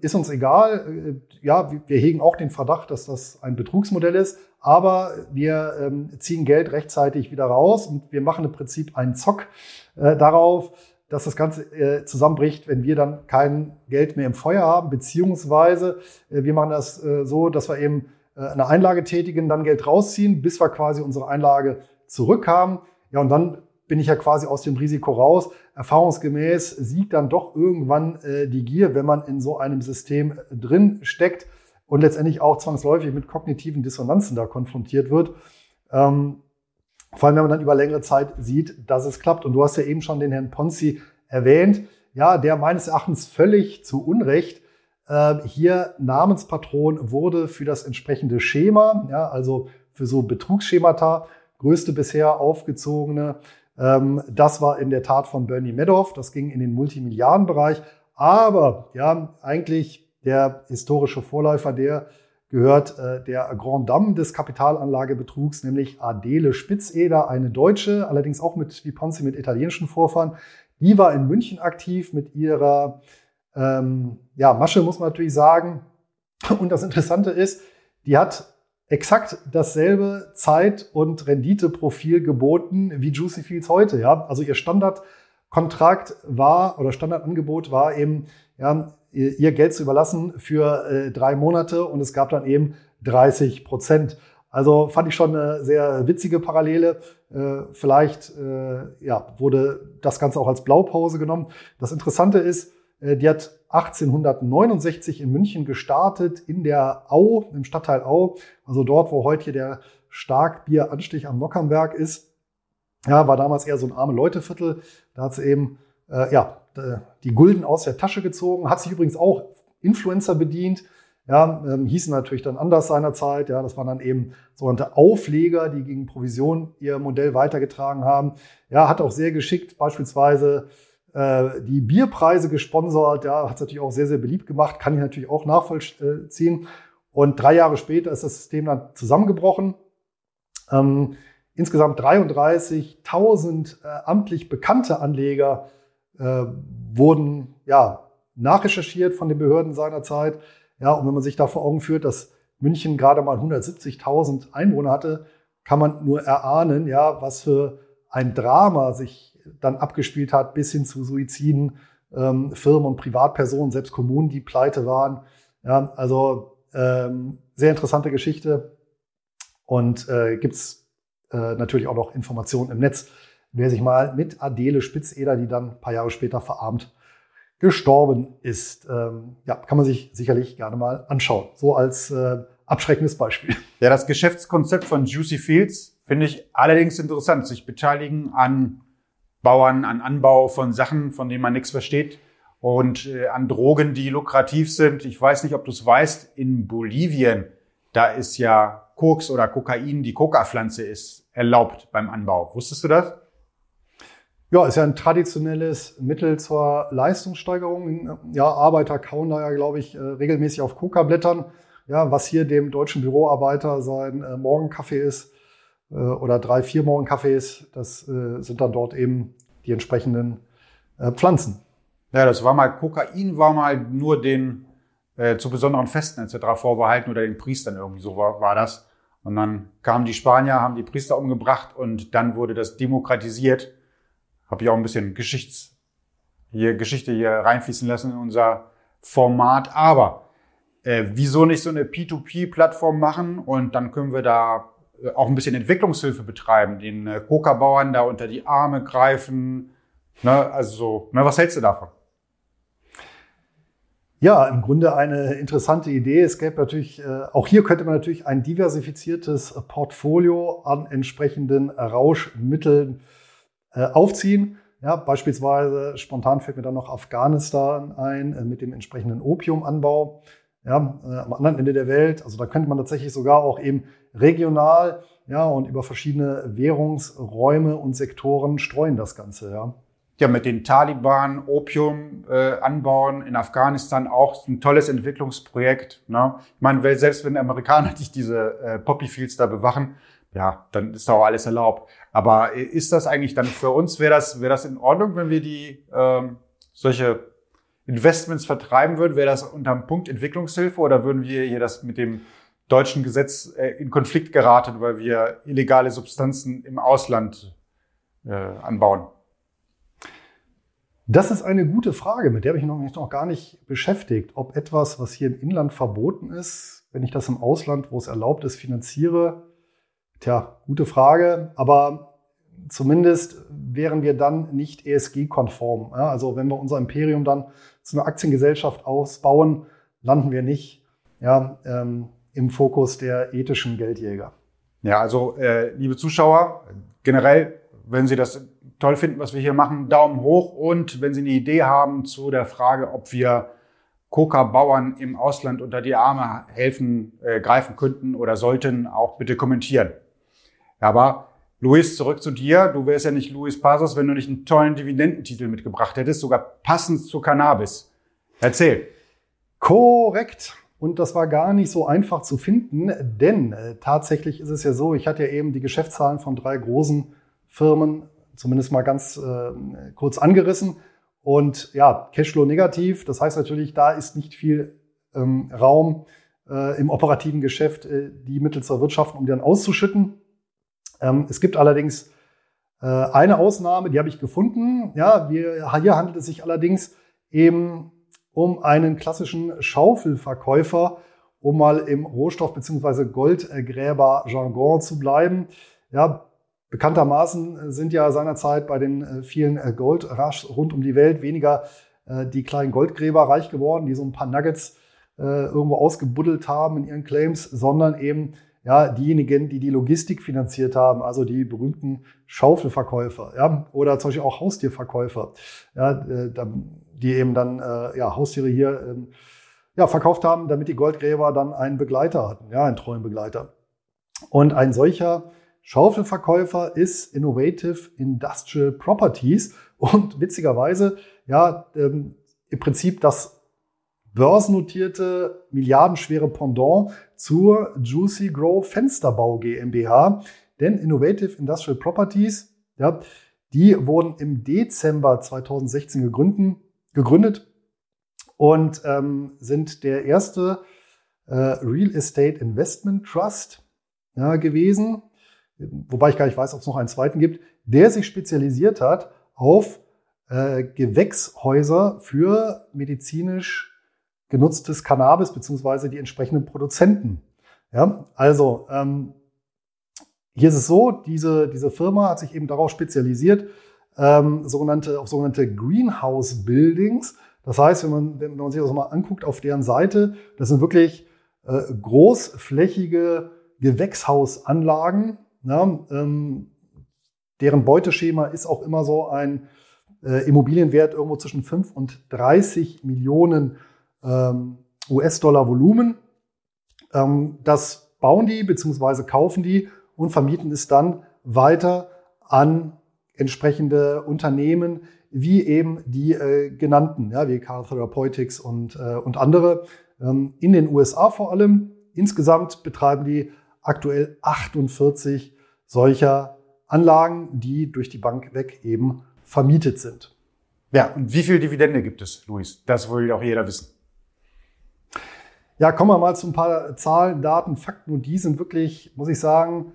ist uns egal, äh, ja, wir, hegen auch den Verdacht, dass das ein Betrugsmodell ist, aber wir ähm, ziehen Geld rechtzeitig wieder raus und wir machen im Prinzip einen Zock äh, darauf, dass das Ganze äh, zusammenbricht, wenn wir dann kein Geld mehr im Feuer haben, beziehungsweise wir machen das so, dass wir eben eine Einlage tätigen, dann Geld rausziehen, bis wir quasi unsere Einlage zurückhaben. Ja, und dann bin ich ja quasi aus dem Risiko raus. Erfahrungsgemäß siegt dann doch irgendwann äh, die Gier, wenn man in so einem System äh, drin steckt und letztendlich auch zwangsläufig mit kognitiven Dissonanzen da konfrontiert wird. Ähm, vor allem, wenn man dann über längere Zeit sieht, dass es klappt. Und du hast ja eben schon den Herrn Ponzi erwähnt, ja, der meines Erachtens völlig zu Unrecht äh, hier Namenspatron wurde für das entsprechende Schema, ja, also für so Betrugsschemata, größte bisher aufgezogene. Ähm, das war in der Tat von Bernie Madoff, das ging in den Multimilliardenbereich. Aber ja, eigentlich der historische Vorläufer, der gehört äh, der Grand Dame des Kapitalanlagebetrugs, nämlich Adele Spitzeder, eine Deutsche, allerdings auch mit, wie Ponzi, mit italienischen Vorfahren. Die war in München aktiv mit ihrer ähm, ja, Masche, muss man natürlich sagen. Und das Interessante ist, die hat exakt dasselbe Zeit- und Renditeprofil geboten wie Juicy Fields heute. Ja? Also ihr Standardkontrakt war oder Standardangebot war eben, ja, ihr Geld zu überlassen für äh, drei Monate und es gab dann eben 30 Prozent. Also fand ich schon eine sehr witzige Parallele. Äh, vielleicht äh, ja, wurde das Ganze auch als Blaupause genommen. Das Interessante ist, äh, die hat 1869 in München gestartet, in der Au, im Stadtteil Au, also dort, wo heute hier der Starkbieranstich am Nockernberg ist. Ja, war damals eher so ein arme Leuteviertel. Da hat sie eben äh, ja, die Gulden aus der Tasche gezogen, hat sich übrigens auch Influencer bedient. Ja, ähm, hießen natürlich dann anders seinerzeit. Ja, das waren dann eben sogenannte Aufleger, die gegen Provision ihr Modell weitergetragen haben. Ja, hat auch sehr geschickt beispielsweise die Bierpreise gesponsert. Ja, hat es natürlich auch sehr, sehr beliebt gemacht. Kann ich natürlich auch nachvollziehen. Und drei Jahre später ist das System dann zusammengebrochen. Ähm, insgesamt 33.000 äh, amtlich bekannte Anleger äh, wurden ja nachrecherchiert von den Behörden seinerzeit. Ja, und wenn man sich da vor Augen führt, dass München gerade mal 170.000 Einwohner hatte, kann man nur erahnen, ja, was für ein Drama sich dann abgespielt hat, bis hin zu Suiziden, ähm, Firmen und Privatpersonen, selbst Kommunen, die pleite waren. Ja, also ähm, sehr interessante Geschichte. Und äh, gibt's äh, natürlich auch noch Informationen im Netz, wer sich mal mit Adele Spitzeder, die dann ein paar Jahre später verarmt gestorben ist. Ähm, ja, kann man sich sicherlich gerne mal anschauen. So als äh, abschreckendes Beispiel. Ja, das Geschäftskonzept von Juicy Fields finde ich allerdings interessant. Sich beteiligen an Bauern, an Anbau von Sachen, von denen man nichts versteht und äh, an Drogen, die lukrativ sind. Ich weiß nicht, ob du es weißt, in Bolivien, da ist ja Koks oder Kokain, die Coca-Pflanze ist erlaubt beim Anbau. Wusstest du das? Ja, ist ja ein traditionelles Mittel zur Leistungssteigerung. Ja, Arbeiter kauen da ja, glaube ich, äh, regelmäßig auf Coca-Blättern. Ja, was hier dem deutschen Büroarbeiter sein äh, Morgenkaffee ist oder drei, vier Morgenkaffees, das äh, sind dann dort eben die entsprechenden äh, Pflanzen. Ja, das war mal, Kokain war mal nur den äh, zu besonderen Festen etc. vorbehalten oder den Priestern irgendwie so war, war das. Und dann kamen die Spanier, haben die Priester umgebracht und dann wurde das demokratisiert. Habe ich auch ein bisschen Geschichts hier, Geschichte hier reinfließen lassen in unser Format. Aber äh, wieso nicht so eine P2P-Plattform machen und dann können wir da äh, auch ein bisschen Entwicklungshilfe betreiben, den äh, Coca-Bauern da unter die Arme greifen. Ne, also so, ne, was hältst du davon? Ja, im Grunde eine interessante Idee. Es gäbe natürlich, äh, auch hier könnte man natürlich ein diversifiziertes Portfolio an entsprechenden Rauschmitteln äh, aufziehen. Ja, beispielsweise spontan fällt mir dann noch Afghanistan ein äh, mit dem entsprechenden Opiumanbau. Ja, äh, am anderen Ende der Welt. Also da könnte man tatsächlich sogar auch eben regional ja, und über verschiedene Währungsräume und Sektoren streuen das Ganze. Ja. ja mit den Taliban Opium äh, anbauen in Afghanistan auch ein tolles Entwicklungsprojekt. Ne? Ich meine, selbst wenn Amerikaner nicht diese äh, Poppyfields da bewachen, ja, dann ist doch alles erlaubt. Aber ist das eigentlich dann für uns, wäre das, wäre das in Ordnung, wenn wir die ähm, solche Investments vertreiben würden? Wäre das unter dem Punkt Entwicklungshilfe oder würden wir hier das mit dem deutschen Gesetz äh, in Konflikt geraten, weil wir illegale Substanzen im Ausland äh, anbauen? Das ist eine gute Frage, mit der habe ich mich noch gar nicht beschäftigt. Ob etwas, was hier im Inland verboten ist, wenn ich das im Ausland, wo es erlaubt ist, finanziere, tja, gute Frage. Aber zumindest wären wir dann nicht ESG-konform. Ja, also wenn wir unser Imperium dann zu einer Aktiengesellschaft ausbauen, landen wir nicht ja, ähm, im Fokus der ethischen Geldjäger. Ja, also äh, liebe Zuschauer, generell, wenn Sie das toll finden, was wir hier machen, Daumen hoch und wenn Sie eine Idee haben zu der Frage, ob wir Coca-Bauern im Ausland unter die Arme helfen, äh, greifen könnten oder sollten, auch bitte kommentieren. Aber Luis, zurück zu dir. Du wärst ja nicht Luis Pasos, wenn du nicht einen tollen Dividendentitel mitgebracht hättest, sogar passend zu Cannabis. Erzähl. Korrekt. Und das war gar nicht so einfach zu finden, denn äh, tatsächlich ist es ja so, ich hatte ja eben die Geschäftszahlen von drei großen Firmen zumindest mal ganz äh, kurz angerissen. Und ja, Cashflow negativ, das heißt natürlich, da ist nicht viel ähm, Raum äh, im operativen Geschäft, äh, die Mittel zu erwirtschaften, um die dann auszuschütten. Ähm, es gibt allerdings äh, eine Ausnahme, die habe ich gefunden. Ja, wir, hier handelt es sich allerdings eben um einen klassischen Schaufelverkäufer, um mal im Rohstoff- bzw. Goldgräber-Jargon zu bleiben. Ja, bekanntermaßen sind ja seinerzeit bei den äh, vielen äh, Goldrush rund um die Welt weniger äh, die kleinen Goldgräber reich geworden, die so ein paar Nuggets irgendwo ausgebuddelt haben in ihren Claims, sondern eben ja, diejenigen, die die Logistik finanziert haben, also die berühmten Schaufelverkäufer, ja, oder zum Beispiel auch Haustierverkäufer, ja, die eben dann ja, Haustiere hier ähm, ja, verkauft haben, damit die Goldgräber dann einen Begleiter hatten, ja, einen treuen Begleiter. Und ein solcher Schaufelverkäufer ist Innovative Industrial Properties und witzigerweise ja ähm, im Prinzip das börsennotierte milliardenschwere Pendant zur Juicy Grow Fensterbau GmbH. Denn Innovative Industrial Properties, ja, die wurden im Dezember 2016 gegründet, gegründet und ähm, sind der erste äh, Real Estate Investment Trust ja, gewesen, wobei ich gar nicht weiß, ob es noch einen zweiten gibt, der sich spezialisiert hat auf äh, Gewächshäuser für medizinisch genutztes Cannabis beziehungsweise die entsprechenden Produzenten. Ja, also ähm, hier ist es so, diese, diese Firma hat sich eben darauf spezialisiert, ähm, sogenannte, auf sogenannte Greenhouse Buildings. Das heißt, wenn man, wenn man sich das mal anguckt auf deren Seite, das sind wirklich äh, großflächige Gewächshausanlagen. Ja, ähm, deren Beuteschema ist auch immer so ein äh, Immobilienwert irgendwo zwischen 5 und 30 Millionen ähm, US-Dollar Volumen. Ähm, das bauen die bzw. kaufen die und vermieten es dann weiter an entsprechende Unternehmen, wie eben die äh, genannten, ja, wie Carl Therapeutics und, äh, und andere, ähm, in den USA vor allem. Insgesamt betreiben die aktuell 48 solcher Anlagen, die durch die Bank weg eben vermietet sind. Ja, und wie viel Dividende gibt es, Luis? Das will auch jeder wissen. Ja, kommen wir mal zu ein paar Zahlen, Daten, Fakten und die sind wirklich, muss ich sagen,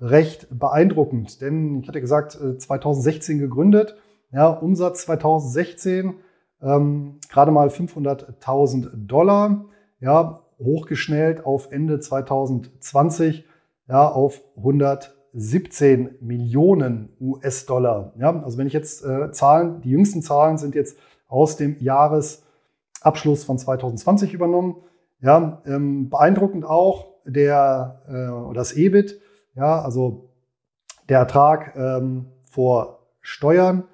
recht beeindruckend. Denn ich hatte gesagt, 2016 äh, gegründet, ja, Umsatz 2016 ähm, gerade mal 500.000 Dollar, ja, hochgeschnellt auf Ende 2020 ja, auf 117 Millionen US-Dollar. Ja, also wenn ich jetzt äh, Zahlen, die jüngsten Zahlen sind jetzt aus dem Jahresabschluss von 2020 übernommen. Ja, ähm, beeindruckend auch der, äh, das EBIT, ja, also der Ertrag ähm, vor Steuern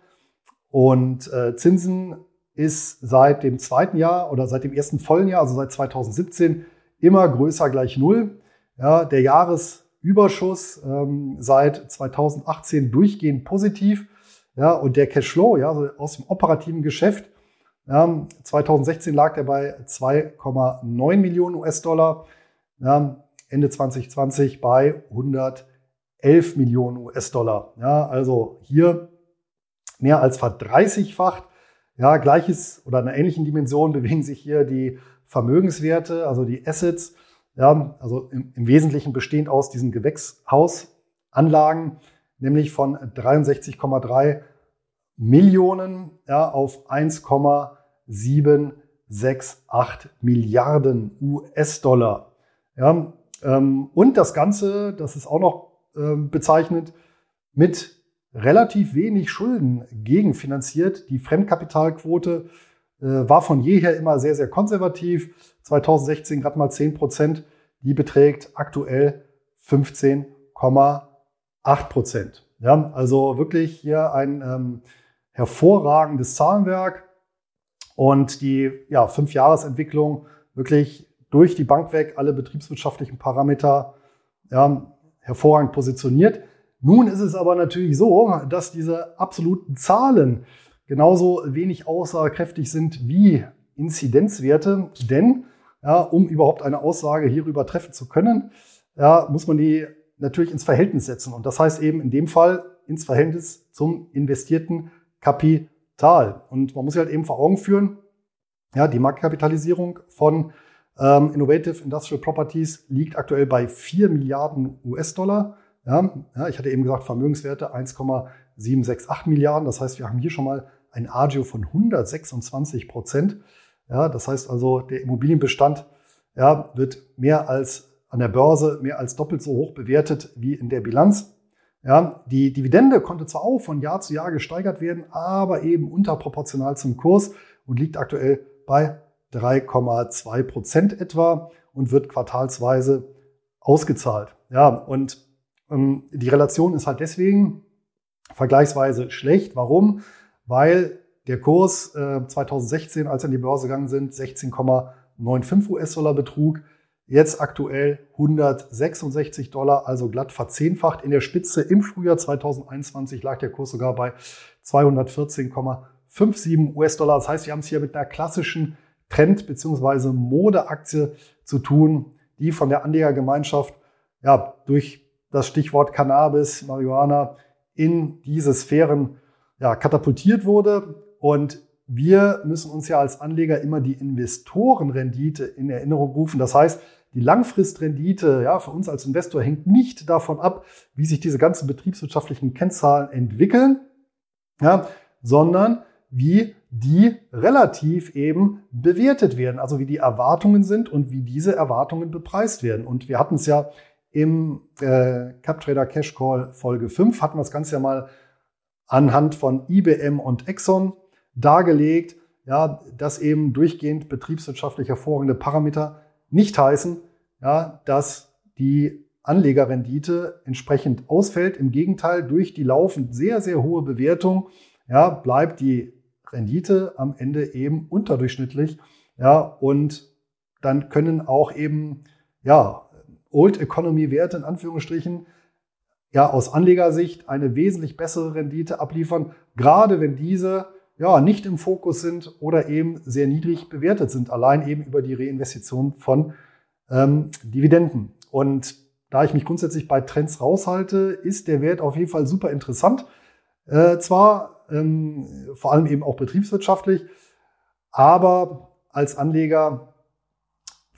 und äh, Zinsen ist seit dem zweiten Jahr oder seit dem ersten vollen Jahr, also seit 2017, immer größer gleich Null. Ja, der Jahresüberschuss ähm, seit 2018 durchgehend positiv. Ja, und der Cashflow, ja, also aus dem operativen Geschäft, ja, 2016 lag der bei 2,9 Millionen US-Dollar, ja, Ende 2020 bei 111 Millionen US-Dollar. Ja, also hier mehr als verdreißigfacht. Ja, gleiches oder einer ähnlichen Dimension bewegen sich hier die Vermögenswerte, also die Assets, ja, also im, im Wesentlichen bestehend aus diesen Gewächshausanlagen, nämlich von 63,3 Millionen ja, auf 1,768 Milliarden US-Dollar. Ja, ähm, und das Ganze, das ist auch noch ähm, bezeichnet, mit relativ wenig Schulden gegenfinanziert. Die Fremdkapitalquote äh, war von jeher immer sehr, sehr konservativ. 2016 gerade mal 10 Prozent. Die beträgt aktuell 15,8 Prozent. Ja, also wirklich hier ein ähm, hervorragendes Zahlenwerk und die ja, Fünf-Jahres-Entwicklung wirklich durch die Bank weg, alle betriebswirtschaftlichen Parameter ja, hervorragend positioniert. Nun ist es aber natürlich so, dass diese absoluten Zahlen genauso wenig aussagekräftig sind wie Inzidenzwerte, denn ja, um überhaupt eine Aussage hierüber treffen zu können, ja, muss man die natürlich ins Verhältnis setzen. Und das heißt eben in dem Fall ins Verhältnis zum investierten Kapital. Und man muss sich halt eben vor Augen führen, ja, die Marktkapitalisierung von ähm, Innovative Industrial Properties liegt aktuell bei 4 Milliarden US-Dollar. Ja, ja, ich hatte eben gesagt, Vermögenswerte 1,768 Milliarden. Das heißt, wir haben hier schon mal ein Agio von 126 Prozent. Ja, das heißt also, der Immobilienbestand ja, wird mehr als an der Börse mehr als doppelt so hoch bewertet wie in der Bilanz. Ja, die Dividende konnte zwar auch von Jahr zu Jahr gesteigert werden, aber eben unterproportional zum Kurs und liegt aktuell bei 3,2 Prozent etwa und wird quartalsweise ausgezahlt. Ja, und ähm, die Relation ist halt deswegen vergleichsweise schlecht. Warum? Weil der Kurs äh, 2016, als wir an die Börse gegangen sind, 16,95 US-Dollar betrug. Jetzt aktuell 166 Dollar, also glatt verzehnfacht. In der Spitze im Frühjahr 2021 lag der Kurs sogar bei 214,57 US-Dollar. Das heißt, wir haben es hier mit einer klassischen Trend- bzw. Modeaktie zu tun, die von der Anlegergemeinschaft ja, durch das Stichwort Cannabis, Marihuana in diese Sphären ja, katapultiert wurde. Und wir müssen uns ja als Anleger immer die Investorenrendite in Erinnerung rufen. Das heißt, die Langfristrendite ja, für uns als Investor hängt nicht davon ab, wie sich diese ganzen betriebswirtschaftlichen Kennzahlen entwickeln, ja, sondern wie die relativ eben bewertet werden, also wie die Erwartungen sind und wie diese Erwartungen bepreist werden. Und wir hatten es ja im äh, CapTrader Cash Call Folge 5, hatten wir das Ganze ja mal anhand von IBM und Exxon dargelegt, ja, dass eben durchgehend betriebswirtschaftlich hervorragende Parameter nicht heißen, ja, dass die Anlegerrendite entsprechend ausfällt. Im Gegenteil, durch die laufend sehr, sehr hohe Bewertung ja, bleibt die Rendite am Ende eben unterdurchschnittlich. Ja, und dann können auch eben, ja, Old Economy Werte in Anführungsstrichen, ja, aus Anlegersicht eine wesentlich bessere Rendite abliefern, gerade wenn diese ja, nicht im Fokus sind oder eben sehr niedrig bewertet sind, allein eben über die Reinvestition von ähm, Dividenden. Und da ich mich grundsätzlich bei Trends raushalte, ist der Wert auf jeden Fall super interessant. Äh, zwar ähm, vor allem eben auch betriebswirtschaftlich. Aber als Anleger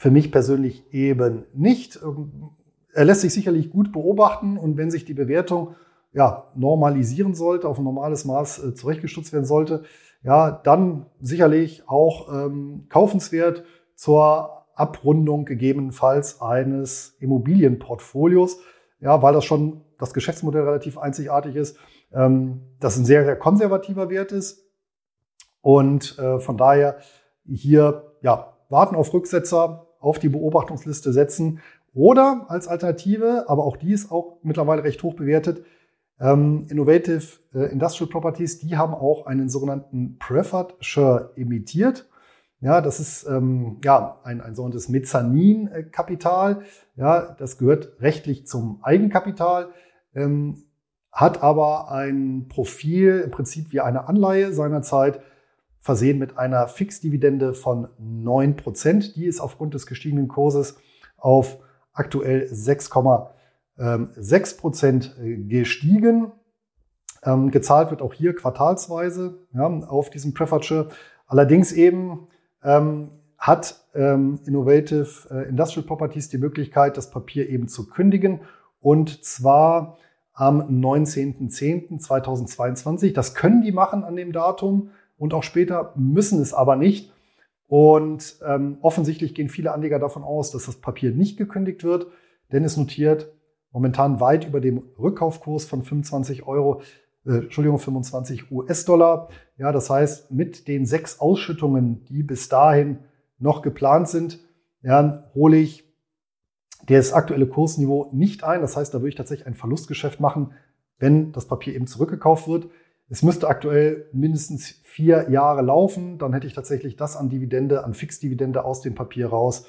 für mich persönlich eben nicht. Ähm, er lässt sich sicherlich gut beobachten und wenn sich die Bewertung ja, normalisieren sollte, auf ein normales Maß äh, zurechtgestutzt werden sollte, ja, dann sicherlich auch ähm, kaufenswert zur Abrundung gegebenenfalls eines Immobilienportfolios, ja, weil das schon das Geschäftsmodell relativ einzigartig ist ähm, das ein sehr, sehr konservativer Wert ist. Und äh, von daher hier ja, warten auf Rücksetzer, auf die Beobachtungsliste setzen oder als Alternative, aber auch die ist auch mittlerweile recht hoch bewertet, ähm, Innovative äh, Industrial Properties, die haben auch einen sogenannten Preferred Share emittiert. Ja, das ist ähm, ja ein, ein sogenanntes Mezzanin-Kapital. Ja, das gehört rechtlich zum Eigenkapital. Ähm, hat aber ein Profil im Prinzip wie eine Anleihe seinerzeit, versehen mit einer Fixdividende von 9%. Die ist aufgrund des gestiegenen Kurses auf aktuell 6,6% äh, gestiegen. Ähm, gezahlt wird auch hier quartalsweise ja, auf diesem Preferred Share. Allerdings eben ähm, hat ähm, Innovative äh, Industrial Properties die Möglichkeit, das Papier eben zu kündigen und zwar am 19.10.2022. Das können die machen an dem Datum und auch später, müssen es aber nicht. Und ähm, offensichtlich gehen viele Anleger davon aus, dass das Papier nicht gekündigt wird, denn es notiert momentan weit über dem Rückkaufkurs von 25 Euro, äh, Entschuldigung, 25 US-Dollar. Ja, das heißt, mit den sechs Ausschüttungen, die bis dahin noch geplant sind, ja, hole ich das aktuelle Kursniveau nicht ein. Das heißt, da würde ich tatsächlich ein Verlustgeschäft machen, wenn das Papier eben zurückgekauft wird. Es müsste aktuell mindestens vier Jahre laufen. Dann hätte ich tatsächlich das an Dividende, an Fixdividende aus dem Papier raus,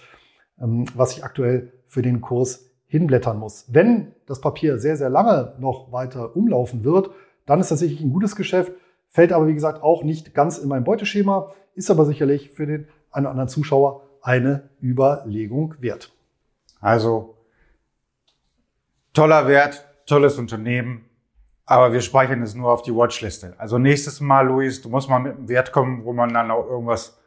ähm, was ich aktuell für den Kurs hinblättern muss. Wenn das Papier sehr, sehr lange noch weiter umlaufen wird, dann ist das sicherlich ein gutes Geschäft, fällt aber wie gesagt auch nicht ganz in mein Beuteschema, ist aber sicherlich für den einen oder anderen Zuschauer eine Überlegung wert. Also toller Wert, tolles Unternehmen, aber wir speichern es nur auf die Watchliste. Also nächstes Mal, Luis, du musst mal mit einem Wert kommen, wo man dann auch irgendwas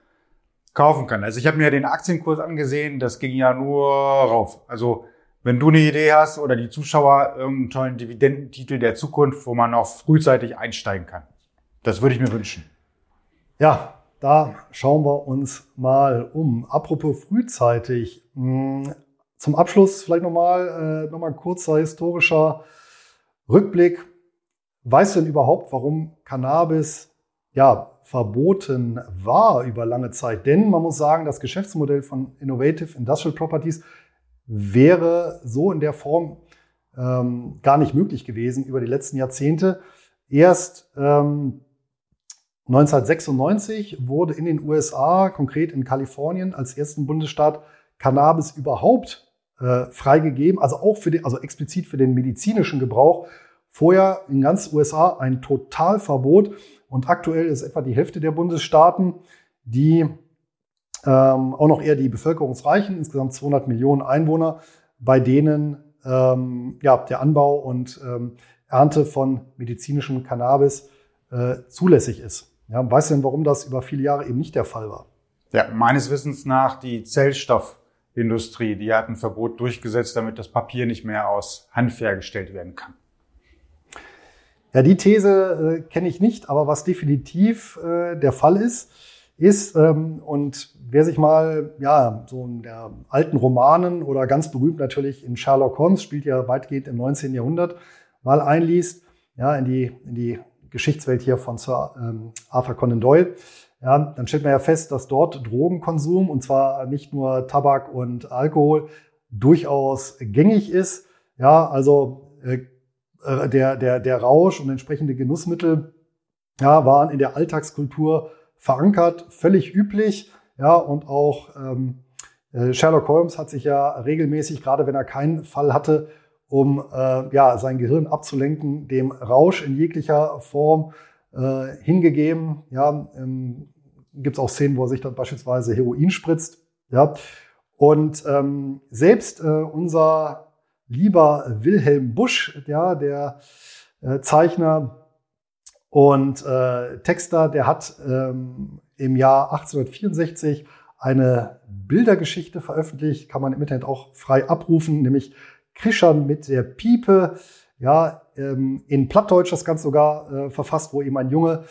kaufen kann. Also ich habe mir den Aktienkurs angesehen, das ging ja nur rauf. Also wenn du eine Idee hast oder die Zuschauer irgendeinen tollen Dividendentitel der Zukunft, wo man auch frühzeitig einsteigen kann. Das würde ich mir wünschen. Ja, da schauen wir uns mal um. Apropos frühzeitig. Hm, zum Abschluss vielleicht nochmal äh, noch mal ein kurzer historischer Rückblick. Weißt du denn überhaupt, warum Cannabis ja verboten war über lange Zeit? Denn man muss sagen, das Geschäftsmodell von Innovative Industrial Properties wäre so in der Form ähm, gar nicht möglich gewesen über die letzten Jahrzehnte. Erst ähm, 1996 wurde in den USA, konkret in Kalifornien, als ersten Bundesstaat Cannabis überhaupt äh, freigegeben, also auch für den, also explizit für den medizinischen Gebrauch. Vorher in ganz USA ein Totalverbot. Und aktuell ist etwa die Hälfte der Bundesstaaten, die ähm, auch noch eher die bevölkerungsreichen, insgesamt 200 Millionen Einwohner, bei denen ähm, ja, der Anbau und ähm, Ernte von medizinischem Cannabis äh, zulässig ist. Ja, weißt du denn, warum das über viele Jahre eben nicht der Fall war? Ja, meines Wissens nach die Zellstoffindustrie, die hat ein Verbot durchgesetzt, damit das Papier nicht mehr aus Hanf hergestellt werden kann. Ja, die These äh, kenne ich nicht, aber was definitiv äh, der Fall ist, ist, ähm, und wer sich mal, ja, so in der alten Romanen oder ganz berühmt natürlich in Sherlock Holmes, spielt ja weitgehend im 19. Jahrhundert, mal einliest, ja, in die, in die Geschichtswelt hier von Sir ähm, Arthur Conan Doyle, ja, dann stellt man ja fest, dass dort Drogenkonsum, und zwar nicht nur Tabak und Alkohol, durchaus gängig ist. Ja, also äh, äh, der, der, der Rausch und entsprechende Genussmittel ja, waren in der Alltagskultur verankert, völlig üblich. Ja, und auch ähm, äh, Sherlock Holmes hat sich ja regelmäßig, gerade wenn er keinen Fall hatte, um äh, ja, sein Gehirn abzulenken, dem Rausch in jeglicher Form äh, hingegeben. Ja, ähm, gibt es auch Szenen, wo er sich dann beispielsweise Heroin spritzt. Ja, und ähm, selbst äh, unser lieber Wilhelm Busch, ja, der äh, Zeichner und äh, Texter, der hat ähm, im Jahr 1864 eine Bildergeschichte veröffentlicht, kann man im Internet auch frei abrufen, nämlich Krischern mit der Piepe. Ja, ähm, in Plattdeutsch das Ganze sogar äh, verfasst, wo eben ein Junge,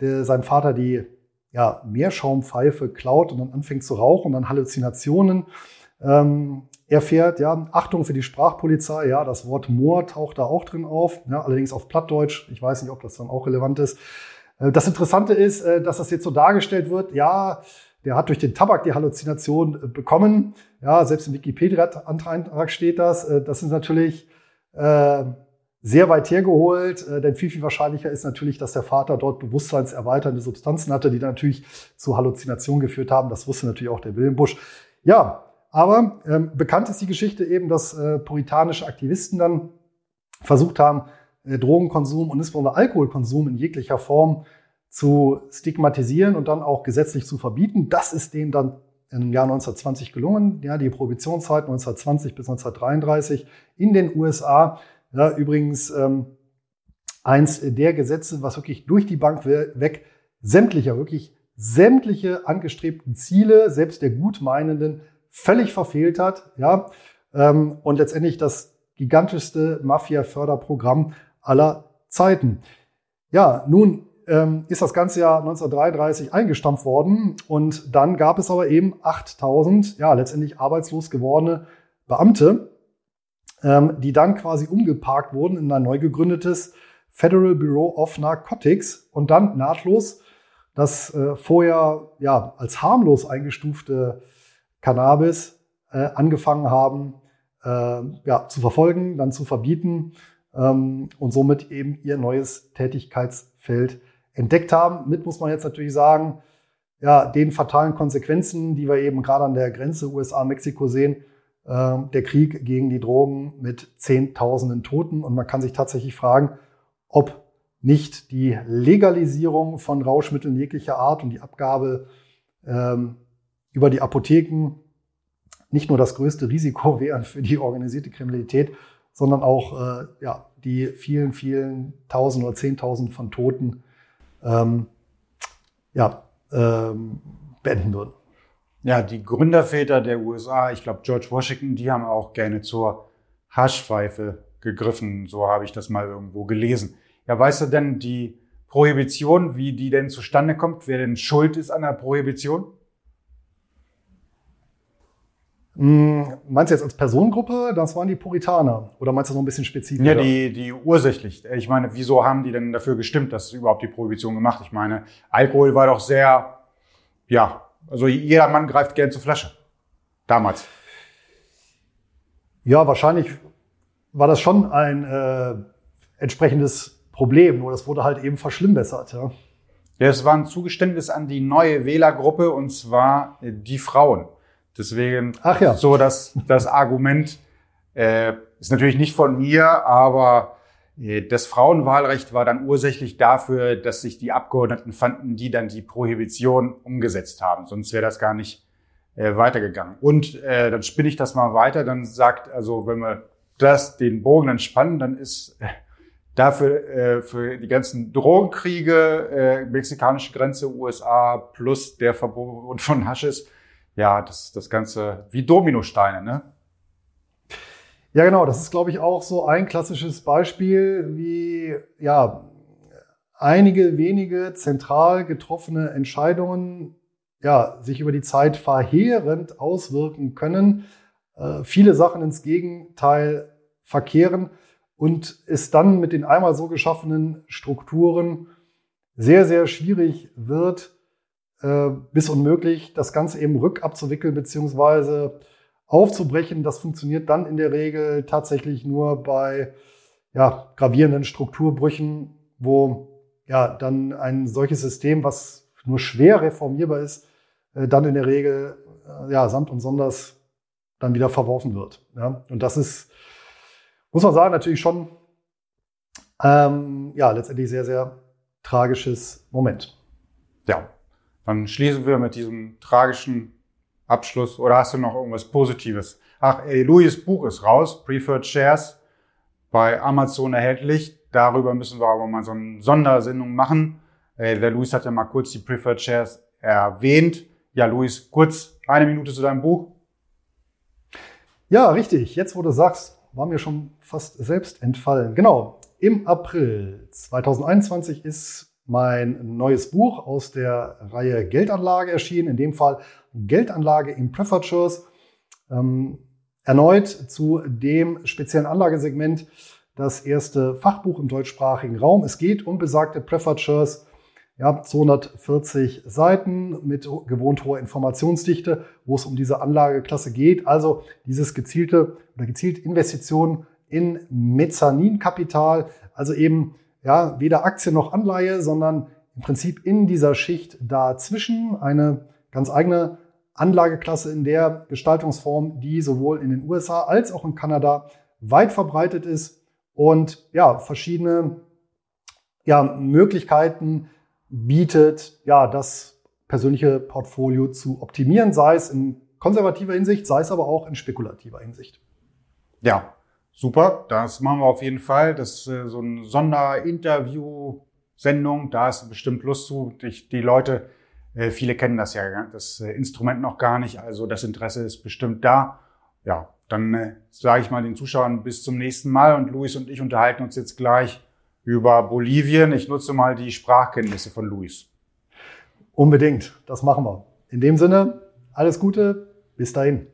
der seinem Vater die ja, Meerschaumpfeife klaut und dann anfängt zu rauchen und dann Halluzinationen ähm, erfährt, ja, Achtung für die Sprachpolizei, ja, das Wort Moor taucht da auch drin auf, ja, allerdings auf Plattdeutsch. Ich weiß nicht, ob das dann auch relevant ist. Äh, das Interessante ist, äh, dass das jetzt so dargestellt wird, ja, der hat durch den Tabak die Halluzination äh, bekommen. Ja, selbst im Wikipedia-Antrag steht das. Das ist natürlich sehr weit hergeholt, denn viel, viel wahrscheinlicher ist natürlich, dass der Vater dort bewusstseinserweiternde Substanzen hatte, die natürlich zu Halluzinationen geführt haben. Das wusste natürlich auch der Wilhelm Busch. Ja, aber ähm, bekannt ist die Geschichte eben, dass puritanische Aktivisten dann versucht haben, Drogenkonsum und insbesondere Alkoholkonsum in jeglicher Form zu stigmatisieren und dann auch gesetzlich zu verbieten. Das ist denen dann im Jahr 1920 gelungen. Ja, die Prohibitionszeit 1920 bis 1933 in den USA. Ja, übrigens ähm, eins der Gesetze, was wirklich durch die Bank weg sämtlicher, wirklich sämtliche angestrebten Ziele, selbst der Gutmeinenden, völlig verfehlt hat. Ja, ähm, und letztendlich das gigantischste Mafia-Förderprogramm aller Zeiten. Ja, nun ähm, ist das ganze Jahr 1933 eingestampft worden und dann gab es aber eben 8000, ja, letztendlich arbeitslos gewordene Beamte, ähm, die dann quasi umgeparkt wurden in ein neu gegründetes Federal Bureau of Narcotics und dann nahtlos das äh, vorher ja als harmlos eingestufte Cannabis äh, angefangen haben äh, ja, zu verfolgen, dann zu verbieten ähm, und somit eben ihr neues Tätigkeitsfeld entdeckt haben. Mit muss man jetzt natürlich sagen, ja, den fatalen Konsequenzen, die wir eben gerade an der Grenze USA-Mexiko sehen, äh, der Krieg gegen die Drogen mit Zehntausenden Toten. Und man kann sich tatsächlich fragen, ob nicht die Legalisierung von Rauschmitteln jeglicher Art und die Abgabe ähm, über die Apotheken nicht nur das größte Risiko wären für die organisierte Kriminalität, sondern auch äh, ja, die vielen, vielen Tausend oder Zehntausend von Toten ähm, ja, ähm, beenden würden. Ja, die Gründerväter der USA, ich glaube George Washington, die haben auch gerne zur Haschpfeife gegriffen. So habe ich das mal irgendwo gelesen. Ja, weißt du denn die Prohibition, wie die denn zustande kommt, wer denn schuld ist an der Prohibition? Hm, meinst du jetzt als Personengruppe? Das waren die Puritaner. Oder meinst du noch ein bisschen spezifischer? Ja, die, die ursächlich. Ich meine, wieso haben die denn dafür gestimmt, dass überhaupt die Prohibition gemacht? Ich meine, Alkohol war doch sehr, ja, also jeder Mann greift gern zur Flasche. Damals. Ja, wahrscheinlich war das schon ein äh, entsprechendes Problem, nur das wurde halt eben verschlimmbessert. Ja. ja, es war ein Zugeständnis an die neue Wählergruppe und zwar die Frauen. Deswegen Ach ja. so das, das Argument äh, ist natürlich nicht von mir, aber äh, das Frauenwahlrecht war dann ursächlich dafür, dass sich die Abgeordneten fanden, die dann die Prohibition umgesetzt haben. Sonst wäre das gar nicht äh, weitergegangen. Und äh, dann spinne ich das mal weiter. Dann sagt, also wenn wir das den Bogen dann spannen, dann ist äh, dafür äh, für die ganzen Drogenkriege, äh, mexikanische Grenze, USA plus der Verbot von Haschisch ja, das, das Ganze wie Dominosteine, ne? Ja, genau. Das ist, glaube ich, auch so ein klassisches Beispiel, wie ja einige wenige zentral getroffene Entscheidungen ja sich über die Zeit verheerend auswirken können, äh, viele Sachen ins Gegenteil verkehren und es dann mit den einmal so geschaffenen Strukturen sehr, sehr schwierig wird, äh, bis unmöglich, das Ganze eben rückabzuwickeln beziehungsweise aufzubrechen. Das funktioniert dann in der Regel tatsächlich nur bei ja, gravierenden Strukturbrüchen, wo ja dann ein solches System, was nur schwer reformierbar ist, äh, dann in der Regel äh, ja samt und sonders dann wieder verworfen wird. Ja? Und das ist, muss man sagen, natürlich schon ähm, ja letztendlich sehr sehr tragisches Moment. Ja, dann schließen wir mit diesem tragischen Abschluss. Oder hast du noch irgendwas Positives? Ach, ey, Louis Buch ist raus, Preferred Shares, bei Amazon erhältlich. Darüber müssen wir aber mal so eine Sondersendung machen. Der Louis hat ja mal kurz die Preferred Shares erwähnt. Ja, Louis, kurz eine Minute zu deinem Buch. Ja, richtig. Jetzt, wo du sagst, war mir schon fast selbst entfallen. Genau. Im April 2021 ist mein neues Buch aus der Reihe Geldanlage erschienen, in dem Fall Geldanlage Preferred Shares. Ähm, erneut zu dem speziellen Anlagesegment das erste Fachbuch im deutschsprachigen Raum. Es geht um besagte Shares, ja, 240 Seiten mit gewohnt hoher Informationsdichte, wo es um diese Anlageklasse geht. Also dieses gezielte oder gezielte Investitionen in Mezzaninkapital, also eben ja, weder Aktie noch Anleihe, sondern im Prinzip in dieser Schicht dazwischen eine ganz eigene Anlageklasse in der Gestaltungsform, die sowohl in den USA als auch in Kanada weit verbreitet ist und ja, verschiedene ja, Möglichkeiten bietet, ja, das persönliche Portfolio zu optimieren, sei es in konservativer Hinsicht, sei es aber auch in spekulativer Hinsicht. Ja, super. Das machen wir auf jeden Fall. Das ist äh, so ein Sonderinterview-Sendung. Da ist bestimmt Lust zu. Ich, die Leute, äh, viele kennen das ja, das äh, Instrument noch gar nicht. Also das Interesse ist bestimmt da. Ja, dann sage ich mal den Zuschauern bis zum nächsten Mal. Und Luis und ich unterhalten uns jetzt gleich über Bolivien. Ich nutze mal die Sprachkenntnisse von Luis. Unbedingt. Das machen wir. In dem Sinne, alles Gute. Bis dahin.